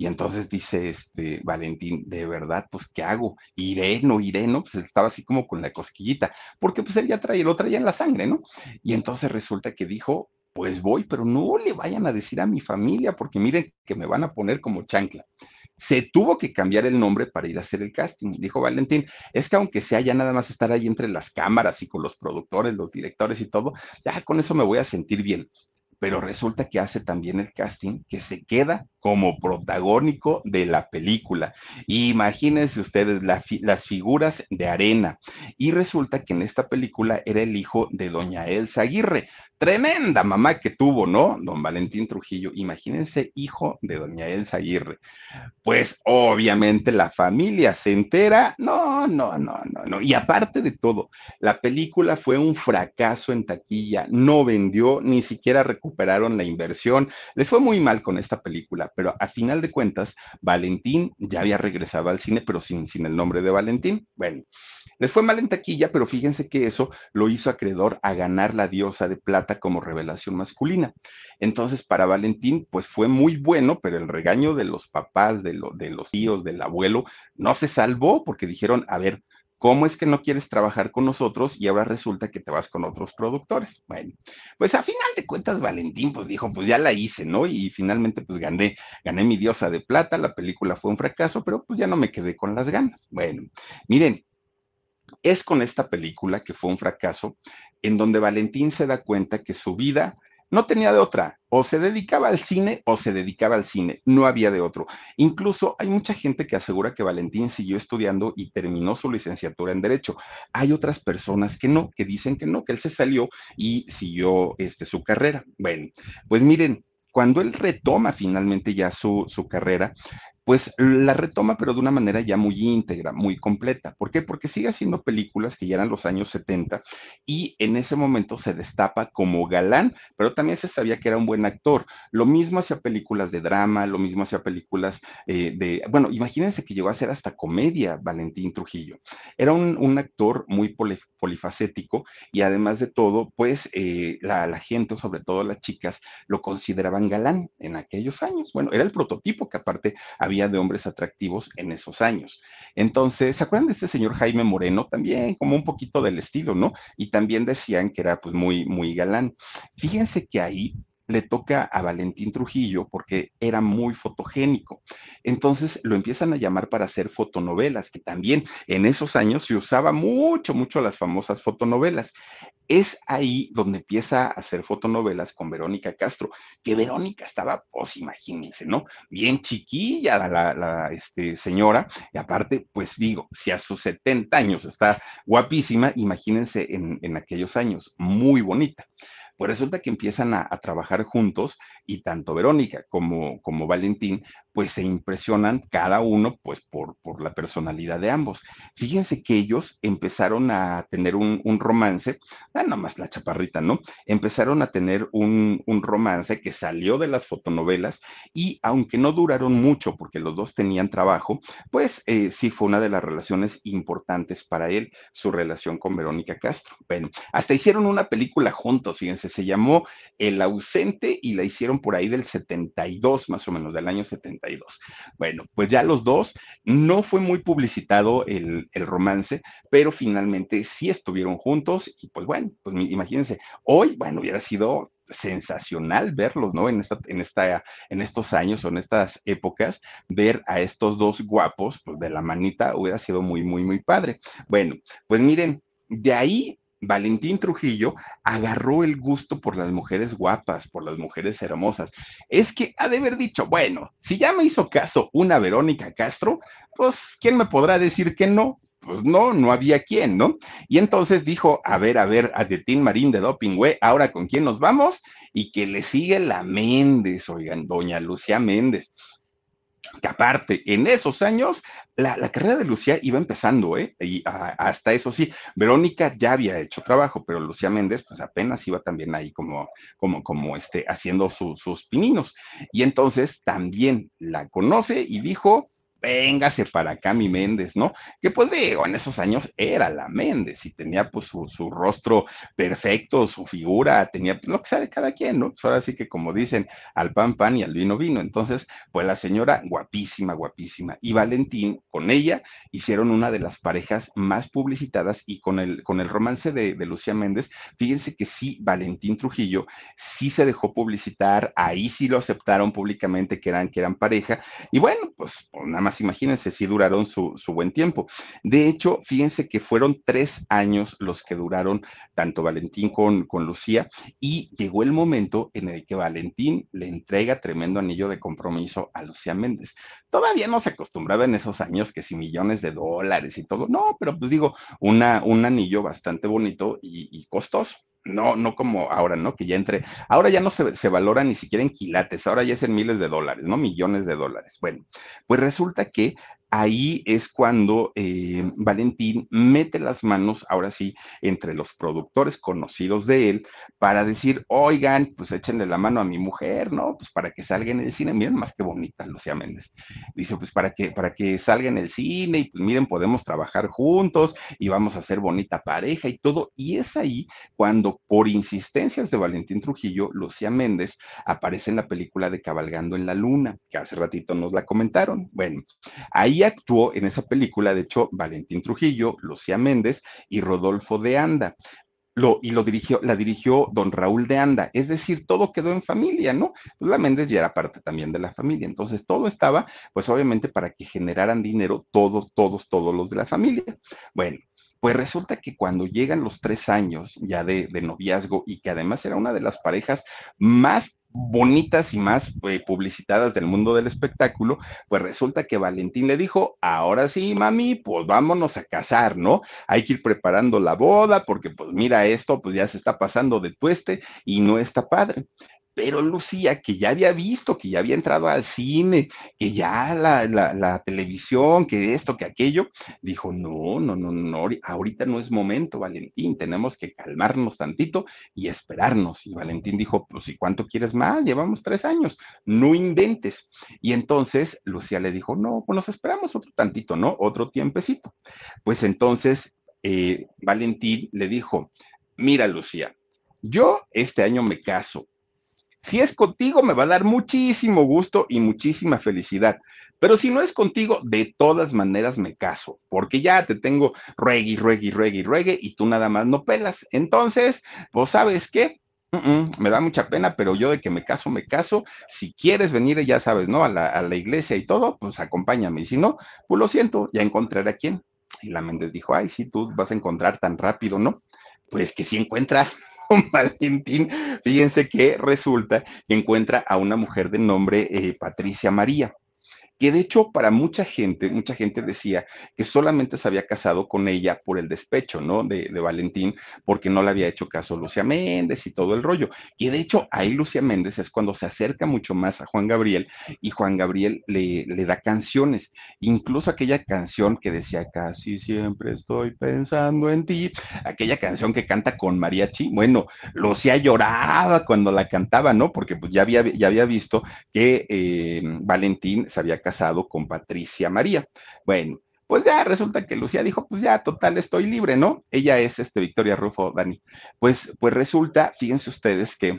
Y entonces dice este Valentín, de verdad, pues, ¿qué hago? ¿Iré, no iré, no? Pues estaba así como con la cosquillita, porque pues él ya traía, lo traía en la sangre, ¿no? Y entonces resulta que dijo, pues voy, pero no le vayan a decir a mi familia, porque miren que me van a poner como chancla. Se tuvo que cambiar el nombre para ir a hacer el casting. Dijo Valentín, es que aunque sea ya nada más estar ahí entre las cámaras y con los productores, los directores y todo, ya con eso me voy a sentir bien. Pero resulta que hace también el casting, que se queda como protagónico de la película. Imagínense ustedes las figuras de arena. Y resulta que en esta película era el hijo de doña Elsa Aguirre. Tremenda mamá que tuvo, ¿no? Don Valentín Trujillo. Imagínense, hijo de doña Elsa Aguirre. Pues obviamente la familia se entera. No, no, no, no, no. Y aparte de todo, la película fue un fracaso en taquilla. No vendió, ni siquiera recuperaron la inversión. Les fue muy mal con esta película, pero a final de cuentas, Valentín ya había regresado al cine, pero sin, sin el nombre de Valentín. Bueno. Les fue mal en taquilla, pero fíjense que eso lo hizo acreedor a ganar la diosa de plata como revelación masculina. Entonces, para Valentín, pues fue muy bueno, pero el regaño de los papás, de, de los tíos, del abuelo, no se salvó porque dijeron, a ver, ¿Cómo es que no quieres trabajar con nosotros y ahora resulta que te vas con otros productores? Bueno, pues a final de cuentas Valentín pues dijo, pues ya la hice, ¿no? Y finalmente pues gané, gané mi diosa de plata, la película fue un fracaso, pero pues ya no me quedé con las ganas. Bueno, miren, es con esta película, que fue un fracaso, en donde Valentín se da cuenta que su vida no tenía de otra, o se dedicaba al cine o se dedicaba al cine, no había de otro. Incluso hay mucha gente que asegura que Valentín siguió estudiando y terminó su licenciatura en Derecho. Hay otras personas que no, que dicen que no, que él se salió y siguió este, su carrera. Bueno, pues miren, cuando él retoma finalmente ya su, su carrera, pues la retoma, pero de una manera ya muy íntegra, muy completa. ¿Por qué? Porque sigue haciendo películas que ya eran los años 70 y en ese momento se destapa como galán, pero también se sabía que era un buen actor. Lo mismo hacía películas de drama, lo mismo hacía películas eh, de, bueno, imagínense que llegó a hacer hasta comedia Valentín Trujillo. Era un, actor muy polifacético y además de todo, pues eh, la, la gente, sobre todo las chicas, lo consideraban galán en aquellos años. Bueno, era el prototipo que aparte había de hombres atractivos en esos años. Entonces, ¿se acuerdan de este señor Jaime Moreno? También como un poquito del estilo, ¿no? Y también decían que era pues muy, muy galán. Fíjense que ahí le toca a Valentín Trujillo porque era muy fotogénico. Entonces lo empiezan a llamar para hacer fotonovelas, que también en esos años se usaba mucho, mucho las famosas fotonovelas. Es ahí donde empieza a hacer fotonovelas con Verónica Castro, que Verónica estaba, pues imagínense, ¿no? Bien chiquilla la, este, señora, y aparte, pues digo, si a sus 70 años está guapísima, imagínense en, en aquellos años, muy bonita. Pues resulta que empiezan a, trabajar juntos y tanto Verónica como, como Valentín, pues se impresionan cada uno, pues por, por la personalidad de ambos. Fíjense que ellos empezaron a tener un, romance, ah, nada más la chaparrita, ¿no? Empezaron a tener un, romance que salió de las fotonovelas y aunque no duraron mucho porque los dos tenían trabajo, pues eh, sí fue una de las relaciones importantes para él, su relación con Verónica Castro. Bueno, hasta hicieron una película juntos, fíjense se llamó El ausente y la hicieron por ahí del 72, más o menos, del año 72. Bueno, pues ya los dos, no fue muy publicitado el, romance, pero finalmente sí estuvieron juntos y pues bueno, pues imagínense, hoy, bueno, hubiera sido sensacional verlos, ¿no? En, esta, en, esta, en estos años o en estas épocas, ver a estos dos guapos, pues de la manita, hubiera sido muy, muy, muy padre. Bueno, pues miren, de ahí Valentín Trujillo agarró el gusto por las mujeres guapas, por las mujeres hermosas. Es que ha de haber dicho, bueno, si ya me hizo caso una Verónica Castro, pues ¿quién me podrá decir que no? Pues no, no había quien, ¿no? Y entonces dijo, a ver, a ver, a Marín de Doping, güey, ahora con quién nos vamos? Y que le sigue la Méndez, oigan, doña Lucía Méndez que aparte, en esos años, la, carrera de Lucía iba empezando, ¿eh? Y hasta eso sí, Verónica ya había hecho trabajo, pero Lucía Méndez, pues apenas iba también ahí como, como, como este, haciendo sus pininos. Y entonces también la conoce y dijo, véngase para acá mi Méndez, ¿no? Que pues digo, en esos años era la Méndez y tenía pues su, rostro perfecto, su figura, tenía pues, lo que sabe cada quien, ¿no? Pues ahora sí que como dicen, al pan pan y al vino vino. Entonces, pues la señora guapísima, guapísima. Y Valentín con ella hicieron una de las parejas más publicitadas y con el, con el romance de, de Lucía Méndez, fíjense que sí, Valentín Trujillo sí se dejó publicitar, ahí sí lo aceptaron públicamente que eran, que eran pareja. Y bueno, pues, pues nada más imagínense si duraron su, buen tiempo. De hecho, fíjense que fueron tres años los que duraron tanto Valentín con, con Lucía y llegó el momento en el que Valentín le entrega tremendo anillo de compromiso a Lucía Méndez. Todavía no se acostumbraba en esos años que si millones de dólares y todo, no, pero pues digo, una, un anillo bastante bonito y costoso. No, no como ahora, ¿no? Que ya entre, ahora ya no se, se, valora ni siquiera en quilates, ahora ya es en miles de dólares, ¿no? Millones de dólares. Bueno, pues resulta que ahí es cuando eh, Valentín mete las manos, ahora sí, entre los productores conocidos de él, para decir, oigan, pues échenle la mano a mi mujer, ¿no? Pues para que salga en el cine, miren más que bonita Lucía Méndez. Dice, pues para que, para que salga en el cine y pues miren, podemos trabajar juntos y vamos a ser bonita pareja y todo. Y es ahí cuando, por insistencias de Valentín Trujillo, Lucía Méndez aparece en la película de Cabalgando en la Luna, que hace ratito nos la comentaron. Bueno, ahí actuó en esa película, de hecho, Valentín Trujillo, Lucía Méndez y Rodolfo de Anda. Lo, y lo dirigió, la dirigió don Raúl de Anda, es decir, todo quedó en familia, ¿no? Pues la Méndez ya era parte también de la familia, entonces todo estaba, pues obviamente para que generaran dinero todos, todos, todos los de la familia. Bueno, pues resulta que cuando llegan los tres años ya de, de, noviazgo y que además era una de las parejas más bonitas y más eh, publicitadas del mundo del espectáculo, pues resulta que Valentín le dijo, ahora sí, mami, pues vámonos a casar, ¿no? Hay que ir preparando la boda porque pues mira esto, pues ya se está pasando de tueste y no está padre. Pero Lucía, que ya había visto, que ya había entrado al cine, que ya la, televisión, que esto, que aquello, dijo, no, no, no, no, ahorita no es momento, Valentín, tenemos que calmarnos tantito y esperarnos. Y Valentín dijo, pues, ¿y cuánto quieres más? Llevamos tres años, no inventes. Y entonces Lucía le dijo, no, pues nos esperamos otro tantito, ¿no? Otro tiempecito. Pues entonces eh, Valentín le dijo, mira, Lucía, yo este año me caso si es contigo, me va a dar muchísimo gusto y muchísima felicidad. Pero si no es contigo, de todas maneras me caso, porque ya te tengo ruegue, ruegue, ruegue, ruegue, y tú nada más no pelas. Entonces, pues sabes qué, me da mucha pena, pero yo de que me caso, me caso. Si quieres venir, ya sabes, ¿no? A la, a la iglesia y todo, pues acompáñame. Y si no, pues lo siento, ya encontraré a quién. Y la Méndez dijo, ay, si tú vas a encontrar tan rápido, ¿no? Pues que sí encuentra (laughs) Valentín, fíjense que resulta que encuentra a una mujer de nombre eh, Patricia María que de hecho para mucha gente, mucha gente decía que solamente se había casado con ella por el despecho, ¿no? De, Valentín, porque no le había hecho caso Lucia Méndez y todo el rollo. Y de hecho ahí Lucia Méndez es cuando se acerca mucho más a Juan Gabriel y Juan Gabriel le, le da canciones, incluso aquella canción que decía casi siempre estoy pensando en ti, aquella canción que canta con mariachi, bueno, Lucia lloraba cuando la cantaba, ¿no? Porque pues ya había, ya había visto que eh, Valentín se había casado con Patricia María. Bueno, pues ya resulta que Lucía dijo, pues ya, total, estoy libre, ¿no? Ella es este Victoria Rufo, Dani. Pues, pues resulta, fíjense ustedes que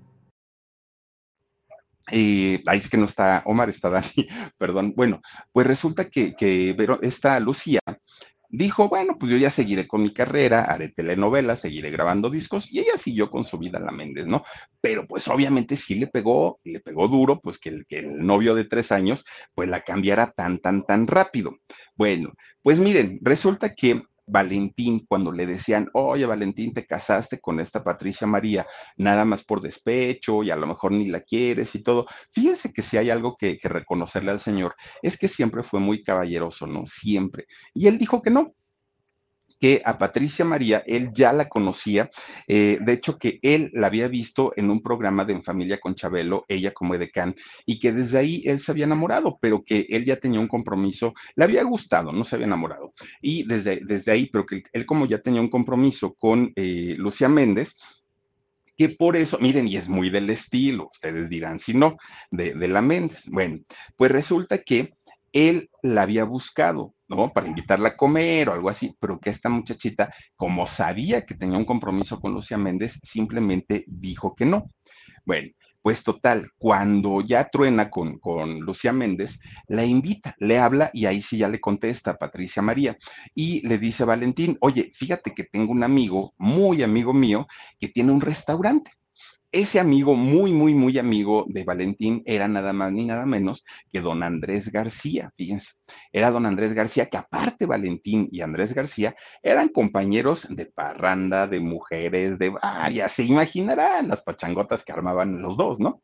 Ahí es que no está Omar, está Dani, (laughs) perdón. Bueno, pues resulta que, que esta Lucía dijo, bueno, pues yo ya seguiré con mi carrera, haré telenovelas, seguiré grabando discos, y ella siguió con su vida la Méndez, ¿no? Pero pues obviamente sí le pegó, le pegó duro, pues que el, que el novio de tres años, pues la cambiara tan, tan, tan rápido. Bueno, pues miren, resulta que Valentín, cuando le decían, oye Valentín, te casaste con esta Patricia María, nada más por despecho y a lo mejor ni la quieres y todo. Fíjense que si hay algo que, que reconocerle al Señor, es que siempre fue muy caballeroso, ¿no? Siempre. Y él dijo que no, que a Patricia María él ya la conocía, eh, de hecho que él la había visto en un programa de En Familia con Chabelo, ella como edecán, y que desde ahí él se había enamorado, pero que él ya tenía un compromiso, le había gustado, no se había enamorado, y desde, desde ahí, pero que él como ya tenía un compromiso con eh, Lucía Méndez, que por eso, miren, y es muy del estilo, ustedes dirán si no, de, de la Méndez. Bueno, pues resulta que él la había buscado, ¿no? Para invitarla a comer o algo así, pero que esta muchachita, como sabía que tenía un compromiso con Lucía Méndez, simplemente dijo que no. Bueno, pues total, cuando ya truena con, con Lucía Méndez, la invita, le habla y ahí sí ya le contesta Patricia María y le dice a Valentín, oye, fíjate que tengo un amigo, muy amigo mío, que tiene un restaurante ese amigo, muy, muy, muy amigo de Valentín, era nada más ni nada menos que don Andrés García, fíjense. Era don Andrés García, que aparte Valentín y Andrés García eran compañeros de parranda, de mujeres, de, ah, ya se imaginarán las pachangotas que armaban los dos, ¿no?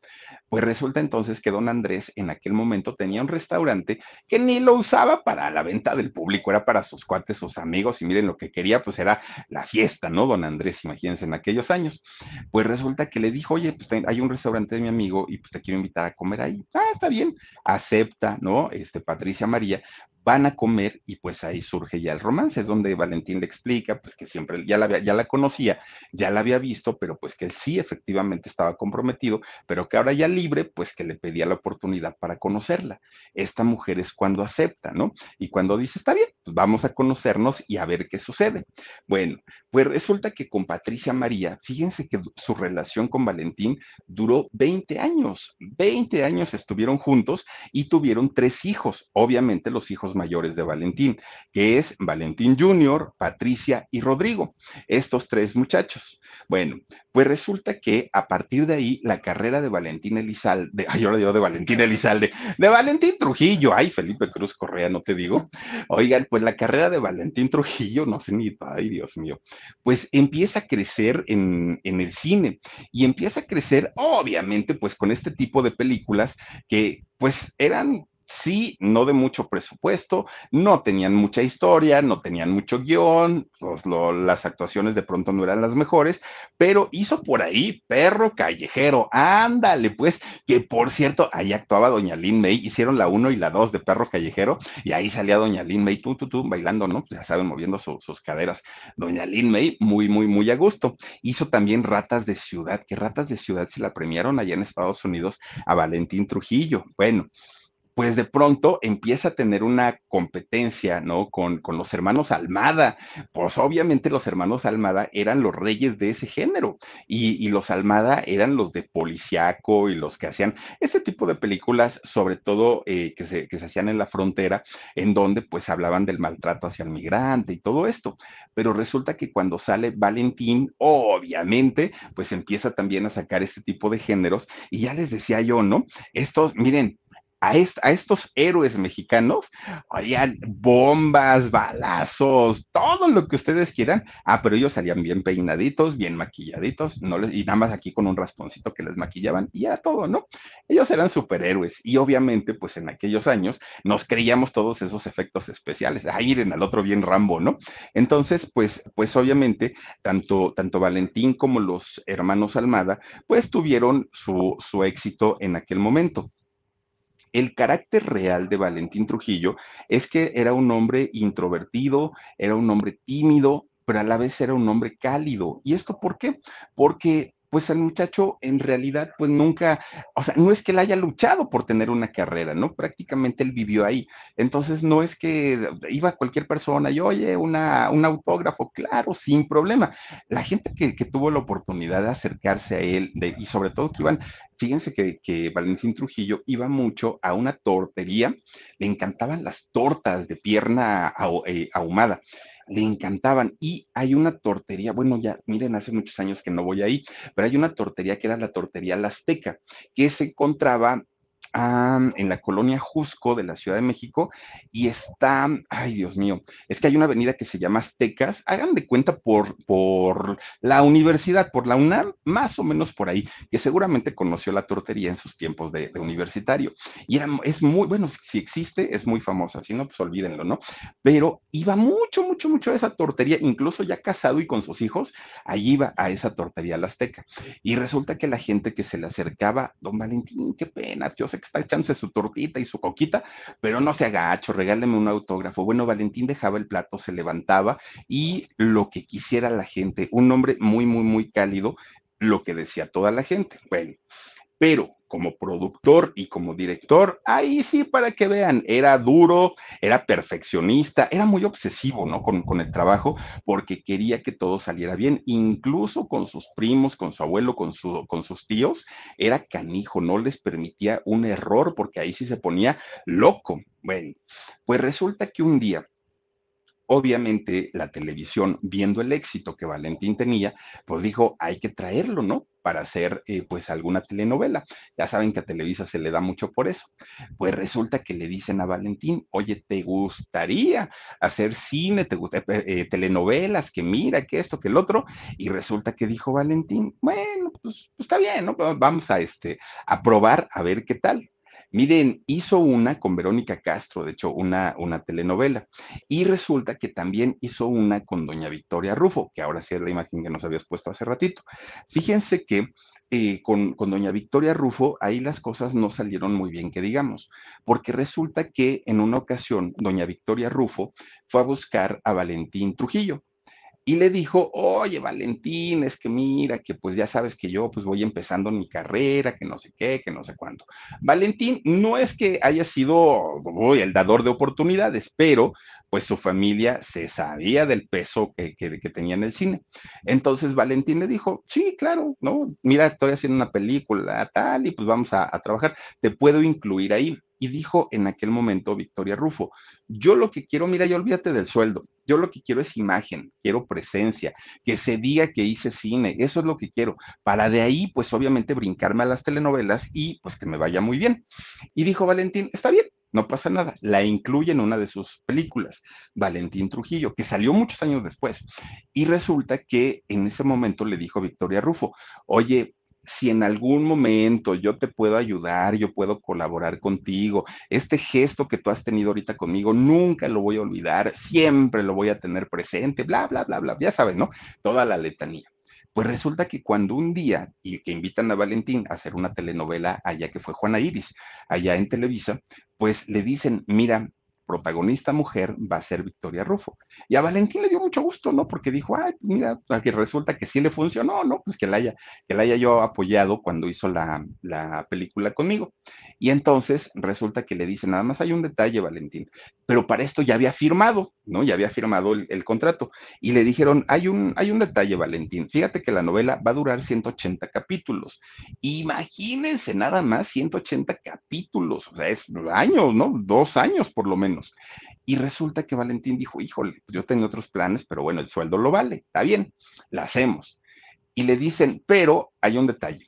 Pues resulta entonces que don Andrés en aquel momento tenía un restaurante que ni lo usaba para la venta del público, era para sus cuates, sus amigos, y miren lo que quería, pues era la fiesta, ¿no? Don Andrés, imagínense en aquellos años. Pues resulta que le dijo, oye, pues hay un restaurante de mi amigo y pues te quiero invitar a comer ahí. Ah, está bien, acepta, ¿no? Este, Patricia María, van a comer y pues ahí surge ya el romance, es donde Valentín le explica pues que siempre ya la, ya la conocía, ya la había visto, pero pues que él sí efectivamente estaba comprometido, pero que ahora ya libre, pues que le pedía la oportunidad para conocerla. Esta mujer es cuando acepta, ¿no? Y cuando dice, está bien, pues vamos a conocernos y a ver qué sucede. Bueno, pues resulta que con Patricia María, fíjense que su relación con Valentín duró 20 años, 20 años estuvieron juntos y tuvieron tres hijos, obviamente los hijos mayores de Valentín, que es Valentín Jr., Patricia y Rodrigo, estos tres muchachos. Bueno, pues resulta que a partir de ahí la carrera de Valentín Elizalde, ay, yo le digo de Valentín Elizalde, de Valentín Trujillo, ay, Felipe Cruz Correa, no te digo. Oigan, pues la carrera de Valentín Trujillo, no sé ni, ay, Dios mío, pues empieza a crecer en, en el cine y empieza a crecer, obviamente, pues con este tipo de películas que pues eran sí, no de mucho presupuesto, no tenían mucha historia, no tenían mucho guion, pues las actuaciones de pronto no eran las mejores, pero hizo por ahí Perro Callejero, ándale, pues, que por cierto, ahí actuaba Doña Lin May, hicieron la 1 y la 2 de Perro Callejero, y ahí salía Doña Lin May, tú, tú, tú, bailando, ¿no? Ya saben, moviendo sus caderas. Doña Lin May, muy, muy, muy a gusto. Hizo también Ratas de Ciudad, que Ratas de Ciudad se la premiaron allá en Estados Unidos a Valentín Trujillo. Bueno, pues de pronto empieza a tener una competencia, ¿no? Con, con, los hermanos Almada. Pues obviamente los hermanos Almada eran los reyes de ese género y, y, los Almada eran los de policiaco y los que hacían este tipo de películas, sobre todo eh, que, se, que se hacían en la frontera, en donde pues hablaban del maltrato hacia el migrante y todo esto. Pero resulta que cuando sale Valentín, obviamente, pues empieza también a sacar este tipo de géneros y ya les decía yo, ¿no? Estos, miren, a, estos héroes mexicanos, oigan, bombas, balazos, todo lo que ustedes quieran. Ah, pero ellos salían bien peinaditos, bien maquilladitos, no les, y nada más aquí con un rasponcito que les maquillaban y era todo, ¿no? Ellos eran superhéroes y obviamente, pues en aquellos años nos creíamos todos esos efectos especiales. Ay, miren al otro bien Rambo, ¿no? Entonces, pues, pues obviamente, tanto, tanto Valentín como los hermanos Almada, pues tuvieron su, su éxito en aquel momento. El carácter real de Valentín Trujillo es que era un hombre introvertido, era un hombre tímido, pero a la vez era un hombre cálido. ¿Y esto por qué? Porque pues el muchacho en realidad pues nunca, o sea, no es que él haya luchado por tener una carrera, ¿no? Prácticamente él vivió ahí. Entonces no es que iba cualquier persona y oye, una, un autógrafo, claro, sin problema. La gente que, tuvo la oportunidad de acercarse a él y sobre todo que iban, fíjense que, que Valentín Trujillo iba mucho a una tortería, le encantaban las tortas de pierna eh, ahumada le encantaban. Y hay una tortería, bueno, ya miren, hace muchos años que no voy ahí, pero hay una tortería que era la tortería La Azteca, que se encontraba en la colonia Jusco de la Ciudad de México y está, ay Dios mío, es que hay una avenida que se llama Aztecas, hagan de cuenta por, por la universidad, por la UNAM, más o menos por ahí, que seguramente conoció la tortería en sus tiempos de, universitario. Y era, es muy, bueno, si existe, es muy famosa, si no, pues olvídenlo, ¿no? Pero iba mucho, mucho, mucho a esa tortería, incluso ya casado y con sus hijos, allí iba a esa tortería la Azteca. Y resulta que la gente que se le acercaba, don Valentín, qué pena, yo sé que está echándose su tortita y su coquita, pero no se agacho, regáleme un autógrafo. Bueno, Valentín dejaba el plato, se levantaba y lo que quisiera la gente, un hombre muy, muy, muy cálido, lo que decía toda la gente. Bueno, pero como productor y como director, ahí sí, para que vean, era duro, era perfeccionista, era muy obsesivo, ¿no? Con, con, el trabajo, porque quería que todo saliera bien, incluso con sus primos, con su abuelo, con, su, con sus tíos, era canijo, no les permitía un error, porque ahí sí se ponía loco. Bueno, pues resulta que un día obviamente la televisión, viendo el éxito que Valentín tenía, pues dijo, hay que traerlo, ¿no? Para hacer eh, pues alguna telenovela. Ya saben que a Televisa se le da mucho por eso. Pues resulta que le dicen a Valentín, oye, ¿te gustaría hacer cine, te gusta, eh, telenovelas, que mira, que esto, que el otro? Y resulta que dijo Valentín, bueno, pues, pues está bien, ¿no? Vamos a, este, a probar a ver qué tal. Miren, hizo una con Verónica Castro, de hecho, una, una telenovela. Y resulta que también hizo una con doña Victoria Rufo, que ahora sí es la imagen que nos habías puesto hace ratito. Fíjense que eh, con, con, doña Victoria Rufo, ahí las cosas no salieron muy bien, que digamos, porque resulta que en una ocasión, doña Victoria Rufo fue a buscar a Valentín Trujillo y le dijo, oye, Valentín, es que mira, que pues ya sabes que yo pues voy empezando mi carrera, que no sé qué, que no sé cuándo. Valentín no es que haya sido el dador de oportunidades, pero pues su familia se sabía del peso que, que, tenía en el cine. Entonces Valentín le dijo, sí, claro, ¿no? Mira, estoy haciendo una película tal y pues vamos a, a trabajar, te puedo incluir ahí. Y dijo en aquel momento Victoria Rufo, yo lo que quiero, mira, ya olvídate del sueldo, yo lo que quiero es imagen, quiero presencia, que se diga que hice cine, eso es lo que quiero, para de ahí, pues obviamente brincarme a las telenovelas y pues que me vaya muy bien. Y dijo Valentín, está bien, no pasa nada, la incluye en una de sus películas, Valentín Trujillo, que salió muchos años después. Y resulta que en ese momento le dijo Victoria Rufo, oye, si en algún momento yo te puedo ayudar, yo puedo colaborar contigo, este gesto que tú has tenido ahorita conmigo, nunca lo voy a olvidar, siempre lo voy a tener presente, bla, bla, bla, bla, ya sabes, ¿no? Toda la letanía. Pues resulta que cuando un día, y que invitan a Valentín a hacer una telenovela allá que fue Juana Iris, allá en Televisa, pues le dicen, mira, protagonista mujer va a ser Victoria Rufo. Y a Valentín le dio mucho gusto, ¿no? Porque dijo, ay, mira, que resulta que sí le funcionó, ¿no? Pues que la haya, que la haya yo apoyado cuando hizo la, la película conmigo. Y entonces resulta que le dice, nada más hay un detalle, Valentín, pero para esto ya había firmado, ¿no? Ya había firmado el, el contrato. Y le dijeron, hay un, hay un detalle, Valentín, fíjate que la novela va a durar 180 capítulos. Imagínense nada más 180 capítulos, o sea, es años, ¿no? Dos años por lo menos. Y resulta que Valentín dijo, híjole, pues yo tengo otros planes, pero bueno, el sueldo lo vale, está bien, la hacemos. Y le dicen, pero hay un detalle.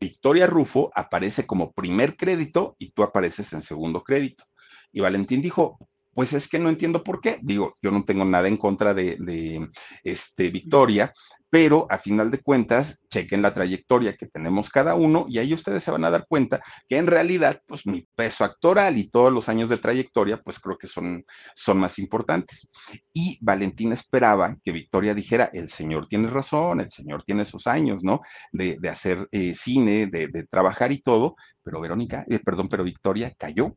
Victoria Rufo aparece como primer crédito y tú apareces en segundo crédito. Y Valentín dijo, pues es que no entiendo por qué. Digo, yo no tengo nada en contra de, de este, Victoria, pero a final de cuentas, chequen la trayectoria que tenemos cada uno y ahí ustedes se van a dar cuenta que en realidad, pues mi peso actoral y todos los años de trayectoria, pues creo que son, son más importantes. Y Valentín esperaba que Victoria dijera, el señor tiene razón, el señor tiene esos años, ¿no? De, de hacer eh, cine, de, de, trabajar y todo, pero Verónica, eh, perdón, pero Victoria cayó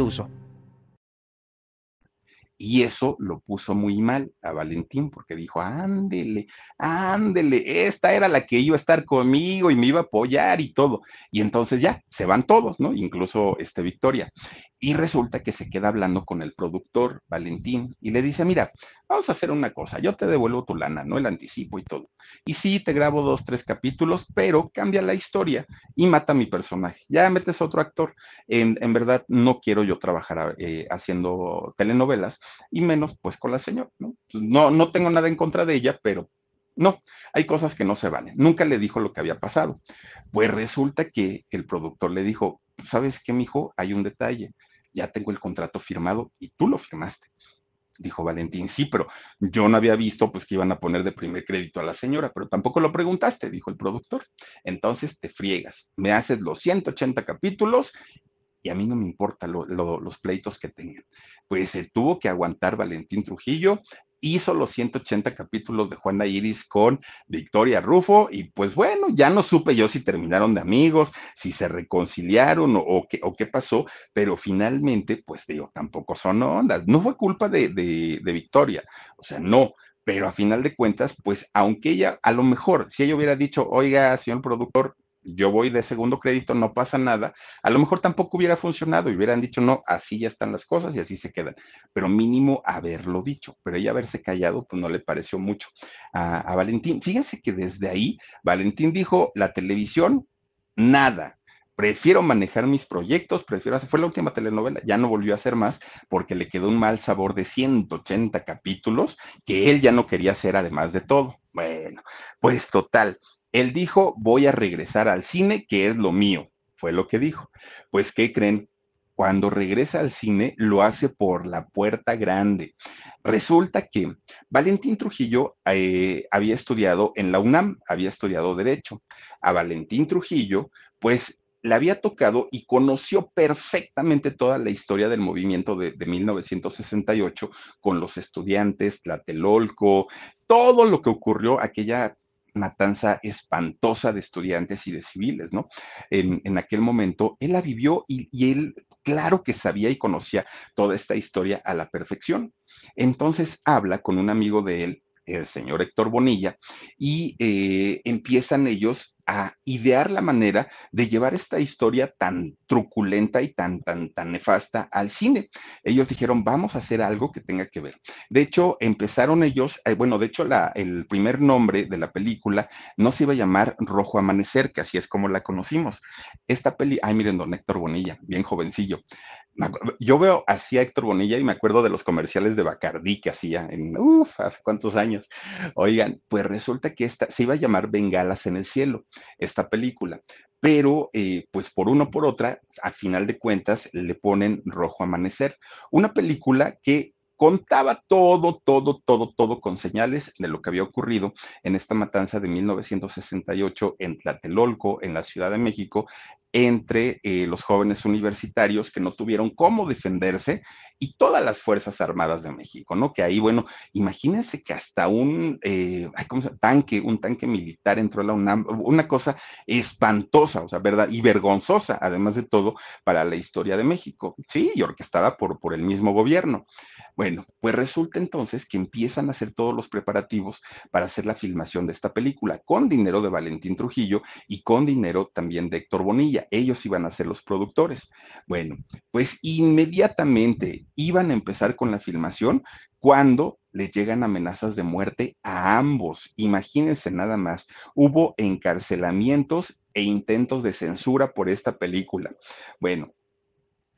uso. Y eso lo puso muy mal a Valentín porque dijo, ándele, ándele, esta era la que iba a estar conmigo y me iba a apoyar y todo. Y entonces ya, se van todos, ¿no? Incluso este Victoria. Y resulta que se queda hablando con el productor, Valentín, y le dice, mira, vamos a hacer una cosa, yo te devuelvo tu lana, ¿no? El anticipo y todo. Y sí, te grabo dos, tres capítulos, pero cambia la historia y mata a mi personaje. Ya metes a otro actor. En, en verdad, no quiero yo trabajar eh, haciendo telenovelas, y menos pues con la señora, ¿no? Pues, no, no tengo nada en contra de ella, pero no, hay cosas que no se valen. Nunca le dijo lo que había pasado. Pues resulta que el productor le dijo, ¿sabes qué, mijo? Hay un detalle ya tengo el contrato firmado y tú lo firmaste. Dijo Valentín, sí, pero yo no había visto pues que iban a poner de primer crédito a la señora, pero tampoco lo preguntaste, dijo el productor. Entonces te friegas, me haces los 180 capítulos y a mí no me importa los pleitos que tengan. Pues se tuvo que aguantar Valentín Trujillo hizo los 180 capítulos de Juana Iris con Victoria Rufo y pues bueno, ya no supe yo si terminaron de amigos, si se reconciliaron o, qué, o qué pasó, pero finalmente, pues digo, tampoco son ondas. No fue culpa de, de, de Victoria, o sea, no, pero a final de cuentas, pues aunque ella, a lo mejor, si ella hubiera dicho, oiga, señor productor, yo voy de segundo crédito, no pasa nada, a lo mejor tampoco hubiera funcionado y hubieran dicho, no, así ya están las cosas y así se quedan, pero mínimo haberlo dicho, pero ella haberse callado, pues no le pareció mucho a, Valentín. Fíjense que desde ahí, Valentín dijo, la televisión, nada, prefiero manejar mis proyectos, prefiero hacer, fue la última telenovela, ya no volvió a hacer más porque le quedó un mal sabor de 180 capítulos que él ya no quería hacer además de todo. Bueno, pues total, él dijo, voy a regresar al cine, que es lo mío, fue lo que dijo. Pues, ¿qué creen? Cuando regresa al cine, lo hace por la puerta grande. Resulta que Valentín Trujillo eh, había estudiado en la UNAM, había estudiado Derecho. A Valentín Trujillo, pues le había tocado y conoció perfectamente toda la historia del movimiento de, de, 1968 con los estudiantes, Tlatelolco, todo lo que ocurrió aquella matanza espantosa de estudiantes y de civiles, ¿no? En, aquel momento, él la vivió y, él, claro que sabía y conocía toda esta historia a la perfección. Entonces habla con un amigo de él, el señor Héctor Bonilla, y eh, empiezan ellos a idear la manera de llevar esta historia tan truculenta y tan, tan, tan nefasta al cine. Ellos dijeron, vamos a hacer algo que tenga que ver. De hecho, empezaron ellos, eh, bueno, de hecho, la, el primer nombre de la película no se iba a llamar Rojo Amanecer, que así es como la conocimos. Esta peli, ay, miren, don Héctor Bonilla, bien jovencillo. Yo veo así a Héctor Bonilla y me acuerdo de los comerciales de Bacardí que hacía en, uff, hace cuántos años. Oigan, pues resulta que esta se iba a llamar Bengalas en el cielo, esta película. Pero, eh, pues por una o por otra, a final de cuentas, le ponen Rojo Amanecer. Una película que contaba todo, todo, todo, todo con señales de lo que había ocurrido en esta matanza de 1968 en Tlatelolco, en la Ciudad de México, entre eh, los jóvenes universitarios que no tuvieron cómo defenderse y todas las Fuerzas Armadas de México, ¿no? Que ahí, bueno, imagínense que hasta un eh, ¿cómo se tanque, un tanque militar entró a la UNAM, una cosa espantosa, o sea, ¿verdad? Y vergonzosa, además de todo, para la historia de México, sí, y orquestada por, por el mismo gobierno. Bueno, pues resulta entonces que empiezan a hacer todos los preparativos para hacer la filmación de esta película, con dinero de Valentín Trujillo y con dinero también de Héctor Bonilla. Ellos iban a ser los productores. Bueno, pues inmediatamente iban a empezar con la filmación cuando le llegan amenazas de muerte a ambos. Imagínense nada más, hubo encarcelamientos e intentos de censura por esta película. Bueno,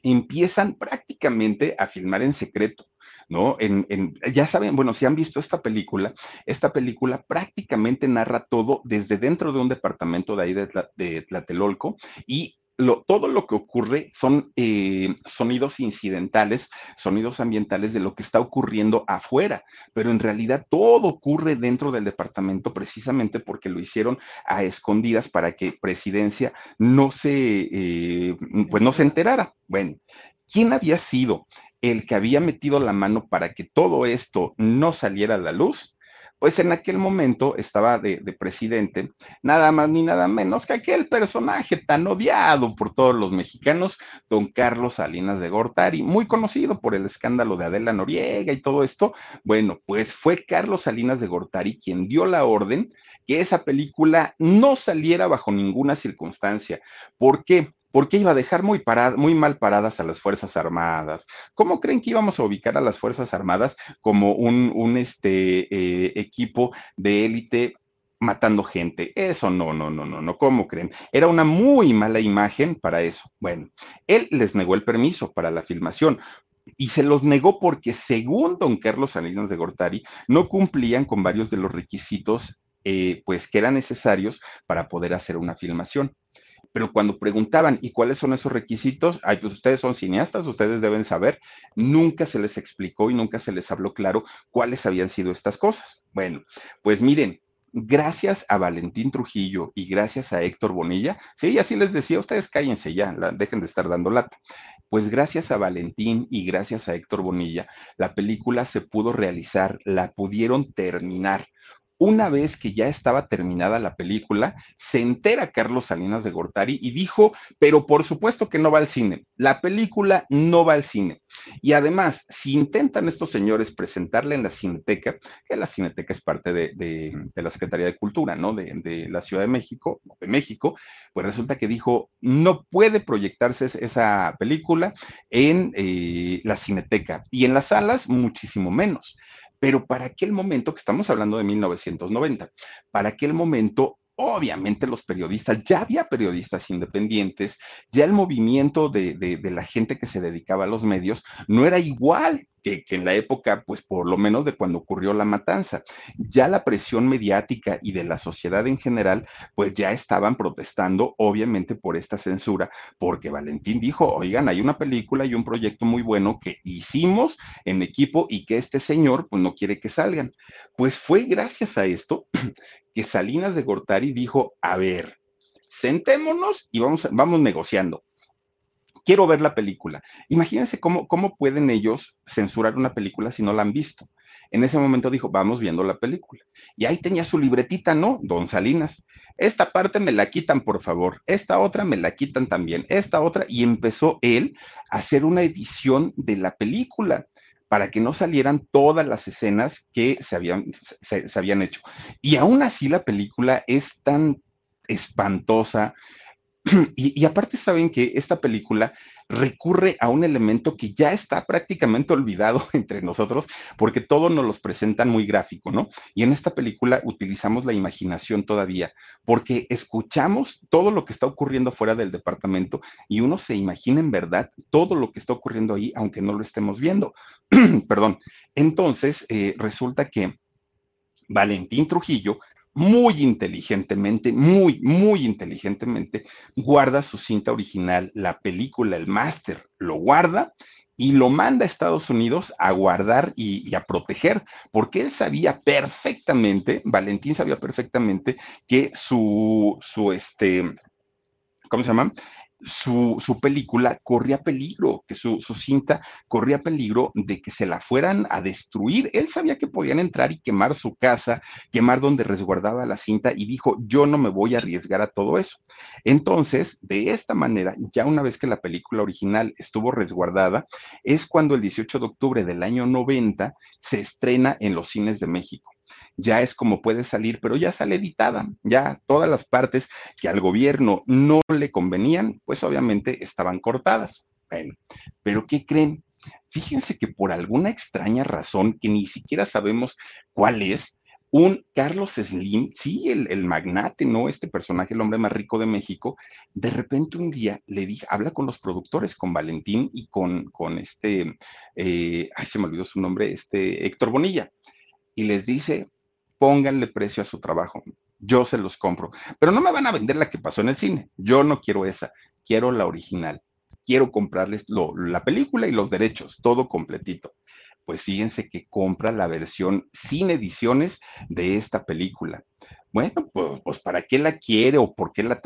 empiezan prácticamente a filmar en secreto. ¿No? En, ya saben, bueno, si han visto esta película, esta película prácticamente narra todo desde dentro de un departamento de ahí de, de Tlatelolco y lo, todo lo que ocurre son eh, sonidos incidentales, sonidos ambientales de lo que está ocurriendo afuera, pero en realidad todo ocurre dentro del departamento precisamente porque lo hicieron a escondidas para que presidencia no se, eh, pues no se enterara. Bueno, ¿quién había sido el que había metido la mano para que todo esto no saliera a la luz? pues en aquel momento estaba de, presidente nada más ni nada menos que aquel personaje tan odiado por todos los mexicanos, don Carlos Salinas de Gortari, muy conocido por el escándalo de Adela Noriega y todo esto. Bueno, pues fue Carlos Salinas de Gortari quien dio la orden que esa película no saliera bajo ninguna circunstancia. ¿Por qué? Porque iba a dejar muy, mal paradas a las Fuerzas Armadas. ¿Cómo creen que íbamos a ubicar a las Fuerzas Armadas como un, este, eh, equipo de élite matando gente. Eso no, no, no, no, no, ¿cómo creen? Era una muy mala imagen para eso. Bueno, él les negó el permiso para la filmación. Y se los negó porque, según don Carlos Salinas de Gortari, no cumplían con varios de los requisitos, eh, pues, que eran necesarios para poder hacer una filmación pero cuando preguntaban, ¿y cuáles son esos requisitos? Ay, pues ustedes son cineastas, ustedes deben saber. Nunca se les explicó y nunca se les habló claro cuáles habían sido estas cosas. Bueno, pues miren, gracias a Valentín Trujillo y gracias a Héctor Bonilla, sí, así les decía, ustedes cállense ya, dejen de estar dando lata. Pues gracias a Valentín y gracias a Héctor Bonilla, la película se pudo realizar, la pudieron terminar. Una vez que ya estaba terminada la película, se entera Carlos Salinas de Gortari y dijo, pero por supuesto que no va al cine, la película no va al cine. Y además, si intentan estos señores presentarla en la Cineteca, que la Cineteca es parte de, la Secretaría de Cultura, ¿no? De, la Ciudad de México, de México, pues resulta que dijo, no puede proyectarse esa película en eh, la Cineteca y en las salas muchísimo menos. Pero para aquel momento, que estamos hablando de 1990, para aquel momento obviamente los periodistas, ya había periodistas independientes, ya el movimiento de, de, la gente que se dedicaba a los medios no era igual que, en la época, pues por lo menos de cuando ocurrió la matanza. Ya la presión mediática y de la sociedad en general, pues ya estaban protestando, obviamente, por esta censura, porque Valentín dijo, oigan, hay una película y un proyecto muy bueno que hicimos en equipo y que este señor, pues no quiere que salgan. Pues fue gracias a esto (clears throat) que Salinas de Gortari dijo, a ver, sentémonos y vamos, vamos negociando quiero ver la película. Imagínense cómo, pueden ellos censurar una película si no la han visto. En ese momento dijo, vamos viendo la película. Y ahí tenía su libretita, ¿no? Don Salinas. Esta parte me la quitan, por favor. Esta otra me la quitan también. Esta otra. Y empezó él a hacer una edición de la película para que no salieran todas las escenas que se habían, se habían hecho. Y aún así la película es tan espantosa, (clears throat) Y, aparte saben que esta película recurre a un elemento que ya está prácticamente olvidado (laughs) entre nosotros porque todo nos los presentan muy gráfico, ¿no? Y en esta película utilizamos la imaginación todavía porque escuchamos todo lo que está ocurriendo fuera del departamento y uno se imagina en verdad todo lo que está ocurriendo ahí aunque no lo estemos viendo. (clears throat) Perdón. Entonces, eh, resulta que Valentín Trujillo muy inteligentemente, muy, muy inteligentemente, guarda su cinta original, la película, el máster, lo guarda y lo manda a Estados Unidos a guardar y, a proteger, porque él sabía perfectamente, Valentín sabía perfectamente que su, su, este, ¿cómo se llama? Su, película corría peligro, que su, cinta corría peligro de que se la fueran a destruir. Él sabía que podían entrar y quemar su casa, quemar donde resguardaba la cinta y dijo, yo no me voy a arriesgar a todo eso. Entonces, de esta manera, ya una vez que la película original estuvo resguardada, es cuando el 18 de octubre del año 90 se estrena en los cines de México ya es como puede salir, pero ya sale editada, ya todas las partes que al gobierno no le convenían, pues obviamente estaban cortadas. Bueno, pero ¿qué creen? Fíjense que por alguna extraña razón que ni siquiera sabemos cuál es, un Carlos Slim, sí, el, magnate, ¿no? Este personaje, el hombre más rico de México, de repente un día le dije, habla con los productores, con Valentín y con, con este, eh, ay, se me olvidó su nombre, este Héctor Bonilla, y les dice, pónganle precio a su trabajo. Yo se los compro. Pero no me van a vender la que pasó en el cine. Yo no quiero esa. Quiero la original. Quiero comprarles la película y los derechos, todo completito. Pues fíjense que compra la versión sin ediciones de esta película. Bueno, pues, pues, ¿para qué la quiere o por qué la,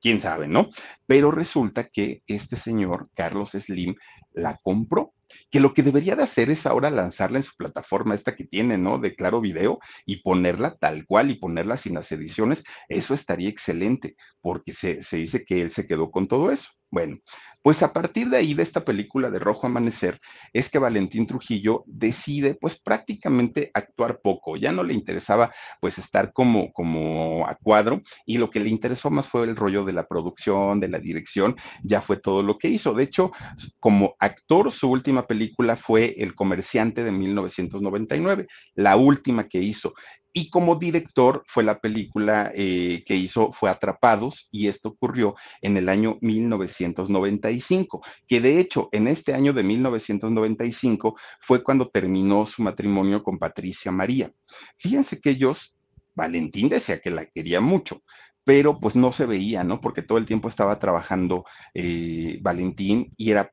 quién sabe, ¿no? Pero resulta que este señor, Carlos Slim, la compró que lo que debería de hacer es ahora lanzarla en su plataforma esta que tiene, ¿no? De Claro Video y ponerla tal cual y ponerla sin las ediciones, eso estaría excelente, porque se, se dice que él se quedó con todo eso. Bueno, pues a partir de ahí, de esta película de Rojo Amanecer, es que Valentín Trujillo decide, pues prácticamente actuar poco. Ya no le interesaba, pues estar como, como a cuadro, y lo que le interesó más fue el rollo de la producción, de la dirección, ya fue todo lo que hizo. De hecho, como actor, su última película fue El Comerciante de 1999, la última que hizo. Y como director fue la película eh, que hizo fue Atrapados y esto ocurrió en el año 1995, que de hecho en este año de 1995 fue cuando terminó su matrimonio con Patricia María. Fíjense que ellos, Valentín decía que la quería mucho, pero pues no se veía, ¿no? Porque todo el tiempo estaba trabajando eh, Valentín y era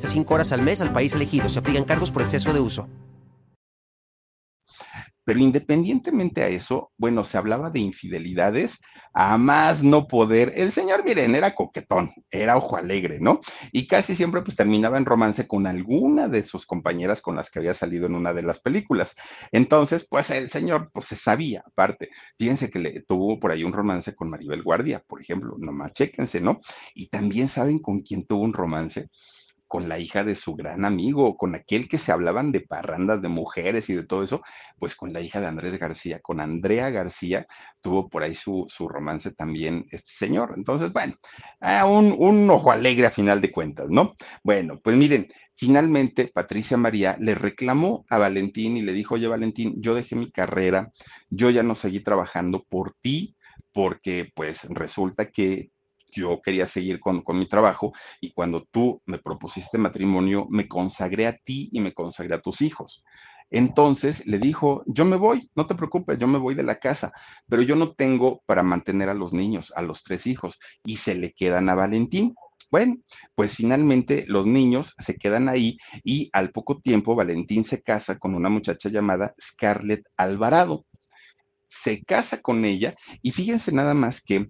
hasta 5 horas al mes al país elegido. Se aplican cargos por exceso de uso. Pero independientemente a eso, bueno, se hablaba de infidelidades a más no poder. El señor, miren, era coquetón, era ojo alegre, ¿no? Y casi siempre pues terminaba en romance con alguna de sus compañeras con las que había salido en una de las películas. Entonces, pues el señor pues se sabía, aparte. Fíjense que le tuvo por ahí un romance con Maribel Guardia, por ejemplo, nomás chéquense, ¿no? Y también saben con quién tuvo un romance con la hija de su gran amigo, con aquel que se hablaban de parrandas de mujeres y de todo eso, pues con la hija de Andrés García, con Andrea García, tuvo por ahí su, romance también este señor. Entonces, bueno, un, un ojo alegre a final de cuentas, ¿no? Bueno, pues miren, finalmente Patricia María le reclamó a Valentín y le dijo, oye Valentín, yo dejé mi carrera, yo ya no seguí trabajando por ti, porque pues resulta que yo quería seguir con, mi trabajo y cuando tú me propusiste matrimonio, me consagré a ti y me consagré a tus hijos. Entonces le dijo, yo me voy, no te preocupes, yo me voy de la casa, pero yo no tengo para mantener a los niños, a los tres hijos, y se le quedan a Valentín. Bueno, pues finalmente los niños se quedan ahí y al poco tiempo Valentín se casa con una muchacha llamada Scarlett Alvarado. Se casa con ella y fíjense nada más que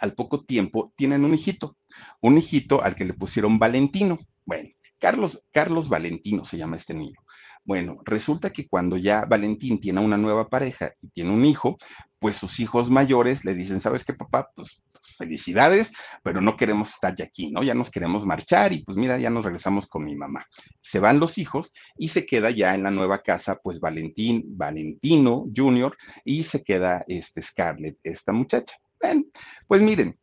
al poco tiempo tienen un hijito, un hijito al que le pusieron Valentino. Bueno, Carlos, Carlos Valentino se llama este niño. Bueno, resulta que cuando ya Valentín tiene una nueva pareja y tiene un hijo, pues sus hijos mayores le dicen, ¿sabes qué, papá? Pues, pues, felicidades, pero no queremos estar ya aquí, ¿no? Ya nos queremos marchar y pues mira, ya nos regresamos con mi mamá. Se van los hijos y se queda ya en la nueva casa, pues Valentín, Valentino Jr. y se queda este Scarlett, esta muchacha pues miren,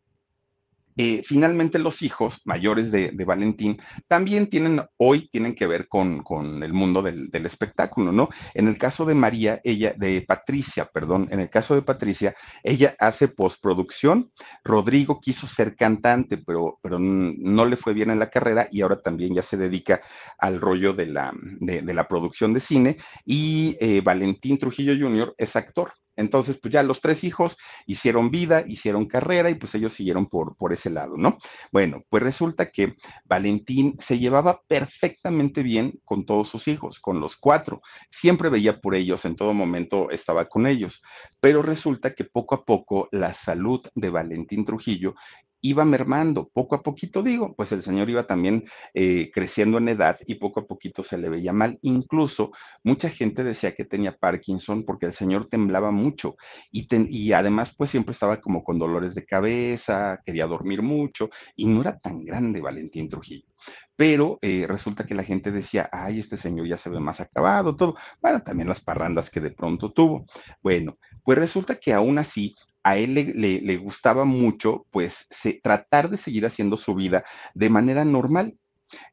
eh, finalmente los hijos mayores de, Valentín también tienen, hoy tienen que ver con, el mundo del, espectáculo, ¿no? En el caso de María, ella, de Patricia, perdón, en el caso de Patricia, ella hace postproducción, Rodrigo quiso ser cantante, pero, pero no le fue bien en la carrera y ahora también ya se dedica al rollo de la, de, la producción de cine y eh, Valentín Trujillo Jr. es actor. Entonces, pues ya los tres hijos hicieron vida, hicieron carrera y pues ellos siguieron por, por ese lado, ¿no? Bueno, pues resulta que Valentín se llevaba perfectamente bien con todos sus hijos, con los cuatro. Siempre veía por ellos, en todo momento estaba con ellos. Pero resulta que poco a poco la salud de Valentín Trujillo iba mermando, poco a poquito digo, pues el señor iba también eh, creciendo en edad y poco a poquito se le veía mal. Incluso mucha gente decía que tenía Parkinson porque el señor temblaba mucho y, además pues siempre estaba como con dolores de cabeza, quería dormir mucho y no era tan grande Valentín Trujillo pero eh, resulta que la gente decía, ay, este señor ya se ve más acabado, todo. Bueno, también las parrandas que de pronto tuvo. Bueno, pues resulta que aún así a él le, gustaba mucho, pues, tratar de seguir haciendo su vida de manera normal.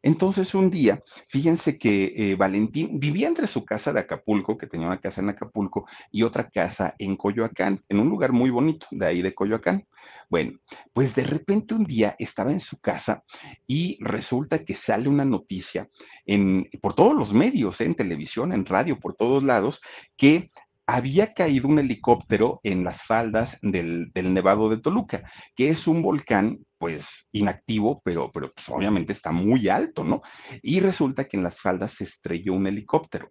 Entonces un día, fíjense que eh, Valentín vivía entre su casa de Acapulco, que tenía una casa en Acapulco, y otra casa en Coyoacán, en un lugar muy bonito, de ahí de Coyoacán. Bueno, pues de repente un día estaba en su casa y resulta que sale una noticia en, por todos los medios, en televisión, en radio, por todos lados, que había caído un helicóptero en las faldas del, Nevado de Toluca, que es un volcán, pues, inactivo, pero, pero pues, obviamente está muy alto, ¿no? Y resulta que en las faldas se estrelló un helicóptero.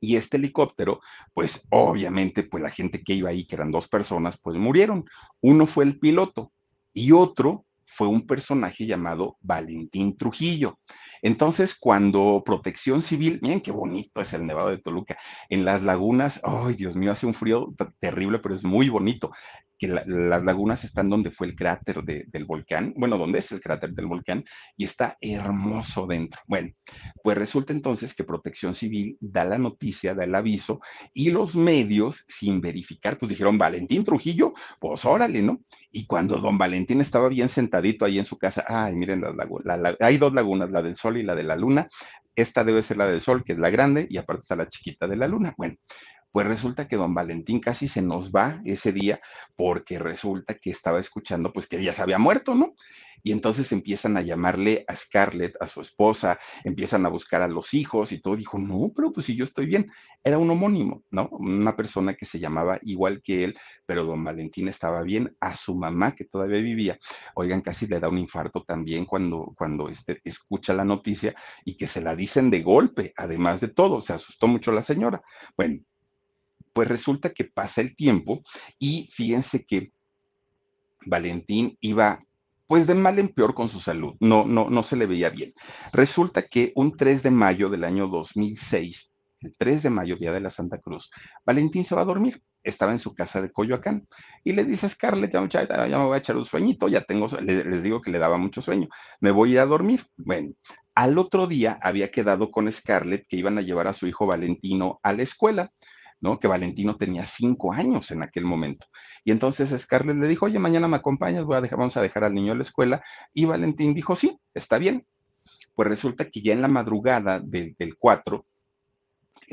Y este helicóptero, pues obviamente, pues la gente que iba ahí, que eran dos personas, pues murieron. Uno fue el piloto y otro fue un personaje llamado Valentín Trujillo. Entonces, cuando Protección Civil, miren qué bonito es el Nevado de Toluca, en las lagunas, ay Dios mío, hace un frío terrible, pero es muy bonito. Que las lagunas están donde fue el cráter del volcán, bueno, donde es el cráter del volcán, y está hermoso dentro. Bueno, pues resulta entonces que Protección Civil da la noticia, da el aviso, y los medios, sin verificar, pues dijeron, Valentín Trujillo, pues órale, ¿no? Y cuando don Valentín estaba bien sentadito ahí en su casa, ay, miren las lagunas, hay dos lagunas, la del Sol y la de la Luna, esta debe ser la del Sol, que es la grande, y aparte está la chiquita de la Luna. Bueno, pues resulta que don Valentín casi se nos va ese día porque resulta que estaba escuchando pues que ella se había muerto, ¿no? Y entonces empiezan a llamarle a Scarlett, a su esposa, empiezan a buscar a los hijos y todo. Dijo, no, pero pues si yo estoy bien. Era un homónimo, ¿no? Una persona que se llamaba igual que él, pero don Valentín estaba bien. A su mamá, que todavía vivía, oigan, casi le da un infarto también cuando, cuando este, escucha la noticia y que se la dicen de golpe, además de todo. Se asustó mucho la señora. Bueno, pues resulta que pasa el tiempo y fíjense que Valentín iba pues de mal en peor con su salud, no, no, no se le veía bien. Resulta que un 3 de mayo del año 2006, el 3 de mayo, día de la Santa Cruz, Valentín se va a dormir. Estaba en su casa de Coyoacán y le dice Scarlett, ya, me voy a echar un sueñito, ya tengo, les digo que le daba mucho sueño, me voy a ir a dormir. Bueno, al otro día había quedado con Scarlett que iban a llevar a su hijo Valentino a la escuela. Que Valentino tenía cinco años en aquel momento. Y entonces Scarlett le dijo, oye, mañana me acompañas, voy a dejar, vamos a dejar al niño a la escuela. Y Valentín dijo, sí, está bien. Pues resulta que ya en la madrugada del, 4,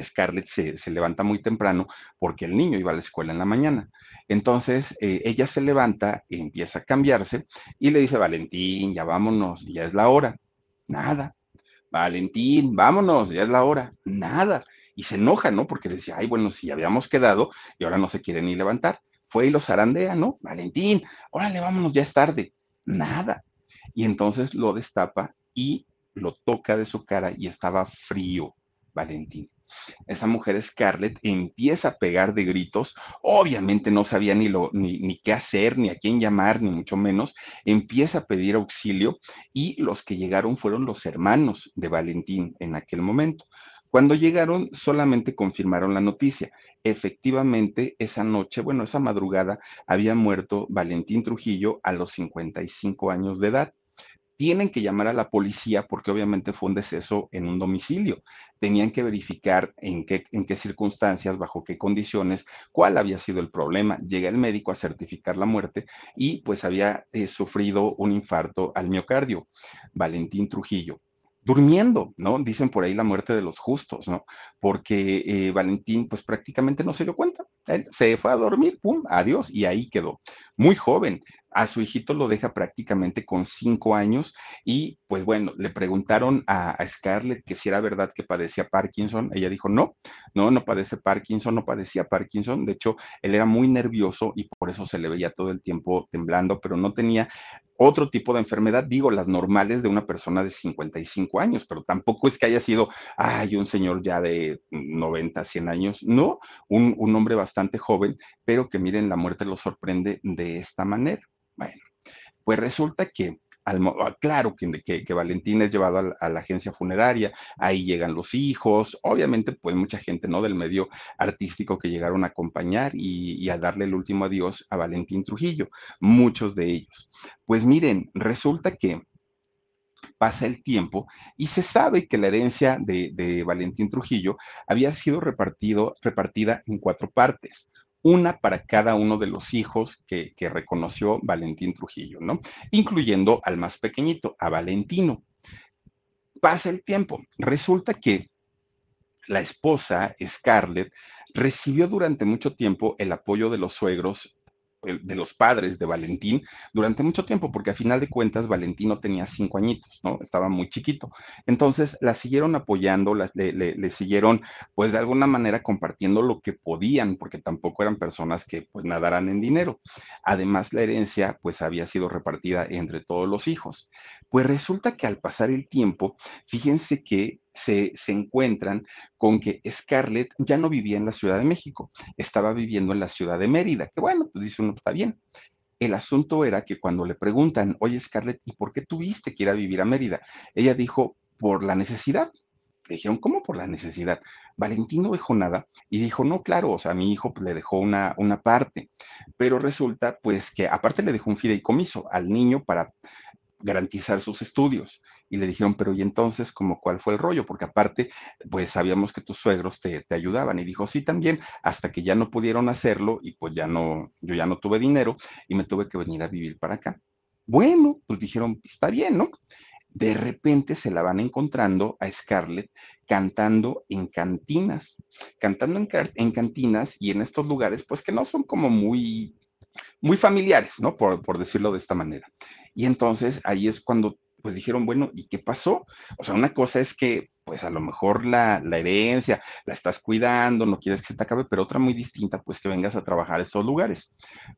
Scarlett se, levanta muy temprano porque el niño iba a la escuela en la mañana. Entonces eh, ella se levanta, empieza a cambiarse y le dice, Valentín, ya vámonos, ya es la hora. Nada. Valentín, vámonos, ya es la hora. Nada y se enoja, ¿no? Porque decía, ay, bueno, si habíamos quedado y ahora no se quiere ni levantar. Fue y lo zarandea, ¿no? Valentín, órale, vámonos, ya es tarde. Nada. Y entonces lo destapa y lo toca de su cara y estaba frío, Valentín. Esa mujer Scarlett empieza a pegar de gritos, obviamente no sabía ni, lo, ni, qué hacer, ni a quién llamar, ni mucho menos, empieza a pedir auxilio y los que llegaron fueron los hermanos de Valentín en aquel momento. Cuando llegaron, solamente confirmaron la noticia. Efectivamente, esa noche, bueno, esa madrugada, había muerto Valentín Trujillo a los 55 años de edad. Tienen que llamar a la policía porque obviamente fue un deceso en un domicilio. Tenían que verificar en qué, en qué circunstancias, bajo qué condiciones, cuál había sido el problema. Llega el médico a certificar la muerte y pues había eh, sufrido un infarto al miocardio. Valentín Trujillo durmiendo, ¿no? Dicen por ahí la muerte de los justos, ¿no? Porque eh, Valentín, pues prácticamente no se dio cuenta. Él se fue a dormir, pum, adiós, y ahí quedó. Muy joven, a su hijito lo deja prácticamente con cinco años y pues bueno, le preguntaron a, Scarlett que si era verdad que padecía Parkinson. Ella dijo, no, no, no padece Parkinson, no padecía Parkinson. De hecho, él era muy nervioso y por eso se le veía todo el tiempo temblando, pero no tenía otro tipo de enfermedad, digo, las normales de una persona de 55 años, pero tampoco es que haya sido, ay, un señor ya de 90, 100 años, no, un, un hombre bastante joven, pero que miren, la muerte lo sorprende de esta manera. Bueno, pues resulta que, ah, claro que, que, Valentín es llevado a, la agencia funeraria, ahí llegan los hijos, obviamente pues mucha gente, ¿no? Del medio artístico que llegaron a acompañar y, a darle el último adiós a Valentín Trujillo, muchos de ellos. Pues miren, resulta que pasa el tiempo y se sabe que la herencia de, Valentín Trujillo había sido repartida en cuatro partes una para cada uno de los hijos que, reconoció Valentín Trujillo, ¿no? Incluyendo al más pequeñito, a Valentino. Pasa el tiempo. Resulta que la esposa, Scarlett, recibió durante mucho tiempo el apoyo de los suegros de los padres de Valentín durante mucho tiempo, porque a final de cuentas Valentino tenía cinco añitos, ¿no? Estaba muy chiquito. Entonces la siguieron apoyando, le, siguieron, pues de alguna manera compartiendo lo que podían, porque tampoco eran personas que pues nadaran en dinero. Además, la herencia pues había sido repartida entre todos los hijos. Pues resulta que al pasar el tiempo, fíjense que se, encuentran con que Scarlett ya no vivía en la Ciudad de México, estaba viviendo en la ciudad de Mérida, que bueno, pues dice uno, está bien. El asunto era que cuando le preguntan, oye Scarlett, ¿y por qué tuviste que ir a vivir a Mérida? Ella dijo, por la necesidad. Le dijeron, ¿cómo por la necesidad? Valentín no dejó nada y dijo, no, claro, o sea, mi hijo pues, le dejó una, una parte, pero resulta pues que aparte le dejó un fideicomiso al niño para garantizar sus estudios. Y le dijeron, pero ¿y entonces cómo cuál fue el rollo? Porque aparte, pues sabíamos que tus suegros te, te, ayudaban. Y dijo, sí, también, hasta que ya no pudieron hacerlo y pues ya no, yo ya no tuve dinero y me tuve que venir a vivir para acá. Bueno, pues dijeron, pues, está bien, ¿no? de repente se la van encontrando a Scarlett cantando en cantinas, cantando en, cantinas y en estos lugares, pues que no son como muy, muy familiares, ¿no? Por, por decirlo de esta manera. Y entonces ahí es cuando pues dijeron, bueno, ¿y qué pasó? O sea, una cosa es que, pues a lo mejor la, la, herencia la estás cuidando, no quieres que se te acabe, pero otra muy distinta, pues que vengas a trabajar a estos lugares.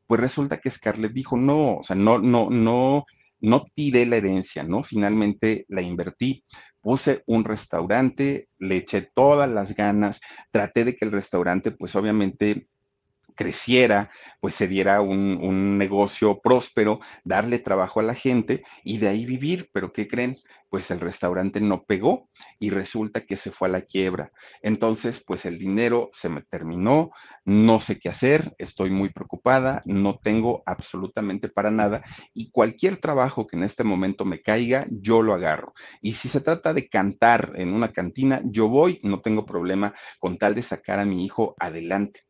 Pues resulta que Scarlett dijo, no, o sea, no, no, no no tiré la herencia, ¿no? Finalmente la invertí, puse un restaurante, le eché todas las ganas, traté de que el restaurante, pues obviamente creciera, pues se diera un, un, negocio próspero, darle trabajo a la gente y de ahí vivir. Pero ¿qué creen? Pues el restaurante no pegó y resulta que se fue a la quiebra. Entonces, pues el dinero se me terminó, no sé qué hacer, estoy muy preocupada, no tengo absolutamente para nada y cualquier trabajo que en este momento me caiga, yo lo agarro. Y si se trata de cantar en una cantina, yo voy, no tengo problema con tal de sacar a mi hijo adelante.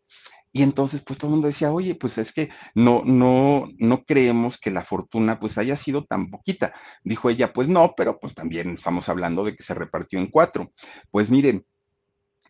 Y entonces, pues todo el mundo decía, oye, pues es que no, no, no creemos que la fortuna pues haya sido tan poquita. Dijo ella, pues no, pero pues también estamos hablando de que se repartió en cuatro. Pues miren,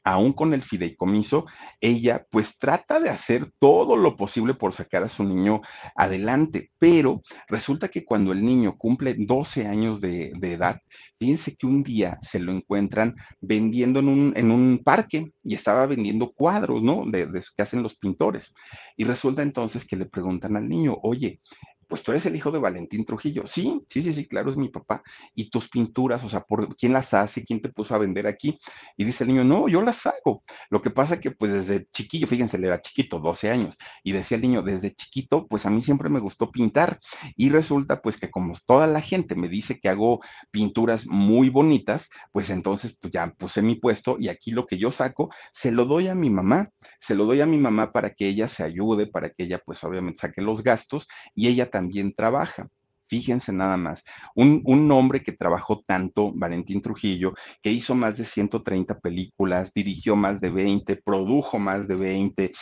aún con el fideicomiso, ella pues trata de hacer todo lo posible por sacar a su niño adelante, pero resulta que cuando el niño cumple 12 años de, edad, fíjense que un día se lo encuentran vendiendo en un, en un parque y estaba vendiendo cuadros, ¿no? De, de que hacen los pintores. Y resulta entonces que le preguntan al niño, oye, pues tú eres el hijo de Valentín Trujillo. Sí, sí, sí, sí, claro, es mi papá. Y tus pinturas, o sea, ¿por quién las hace? ¿Quién te puso a vender aquí? Y dice el niño, no, yo las hago. Lo que pasa que pues desde chiquillo, fíjense, él era chiquito, 12 años, y decía el niño, desde chiquito, pues a mí siempre me gustó pintar. Y resulta pues que como toda la gente me dice que hago pinturas muy bonitas, pues entonces pues ya puse mi puesto y aquí lo que yo saco, se lo doy a mi mamá, se lo doy a mi mamá para que ella se ayude, para que ella pues obviamente saque los gastos y ella también trabaja. Fíjense nada más, un, un, hombre que trabajó tanto, Valentín Trujillo, que hizo más de 130 películas, dirigió más de 20, produjo más de 20,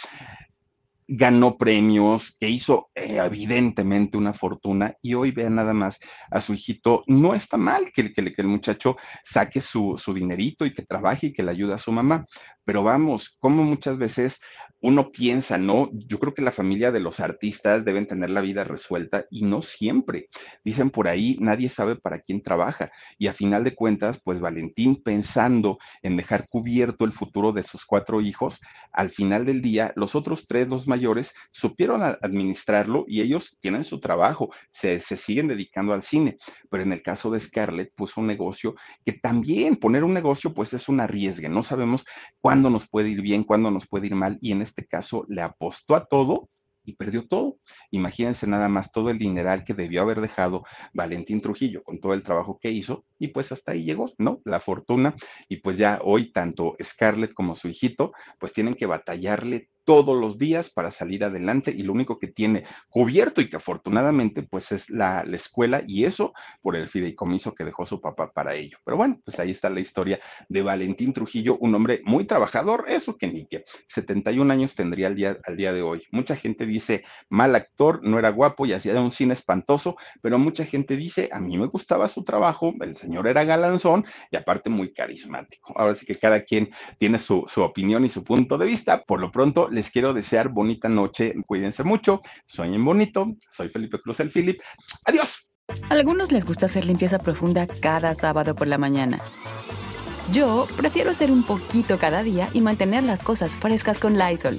ganó premios, que hizo eh, evidentemente una fortuna y hoy vea nada más a su hijito. No está mal que, que, que el muchacho saque su, su, dinerito y que trabaje y que le ayude a su mamá, pero vamos, como muchas veces uno piensa, ¿no? Yo creo que la familia de los artistas deben tener la vida resuelta y no siempre. Dicen por ahí, nadie sabe para quién trabaja. Y a final de cuentas, pues Valentín pensando en dejar cubierto el futuro de sus cuatro hijos, al final del día, los otros tres, los mayores, supieron administrarlo y ellos tienen su trabajo, se, siguen dedicando al cine. Pero en el caso de Scarlett, puso un negocio que también poner un negocio, pues es un arriesgue. No sabemos cuándo nos puede ir bien, cuándo nos puede ir mal. Y en este caso le apostó a todo y perdió todo. Imagínense nada más todo el dineral que debió haber dejado Valentín Trujillo con todo el trabajo que hizo y pues hasta ahí llegó, ¿no? La fortuna y pues ya hoy tanto Scarlett como su hijito pues tienen que batallarle todos los días para salir adelante y lo único que tiene cubierto y que afortunadamente pues es la, la, escuela y eso por el fideicomiso que dejó su papá para ello. Pero bueno, pues ahí está la historia de Valentín Trujillo, un hombre muy trabajador, eso que ni que 71 años tendría al día, al día de hoy. Mucha gente dice, mal actor, no era guapo y hacía un cine espantoso, pero mucha gente dice, a mí me gustaba su trabajo, el señor era galanzón y aparte muy carismático. Ahora sí que cada quien tiene su, su opinión y su punto de vista. Por lo pronto, les quiero desear bonita noche, cuídense mucho, sueñen bonito, soy Felipe Cruz el Philip, adiós. A algunos les gusta hacer limpieza profunda cada sábado por la mañana. Yo prefiero hacer un poquito cada día y mantener las cosas frescas con Lysol.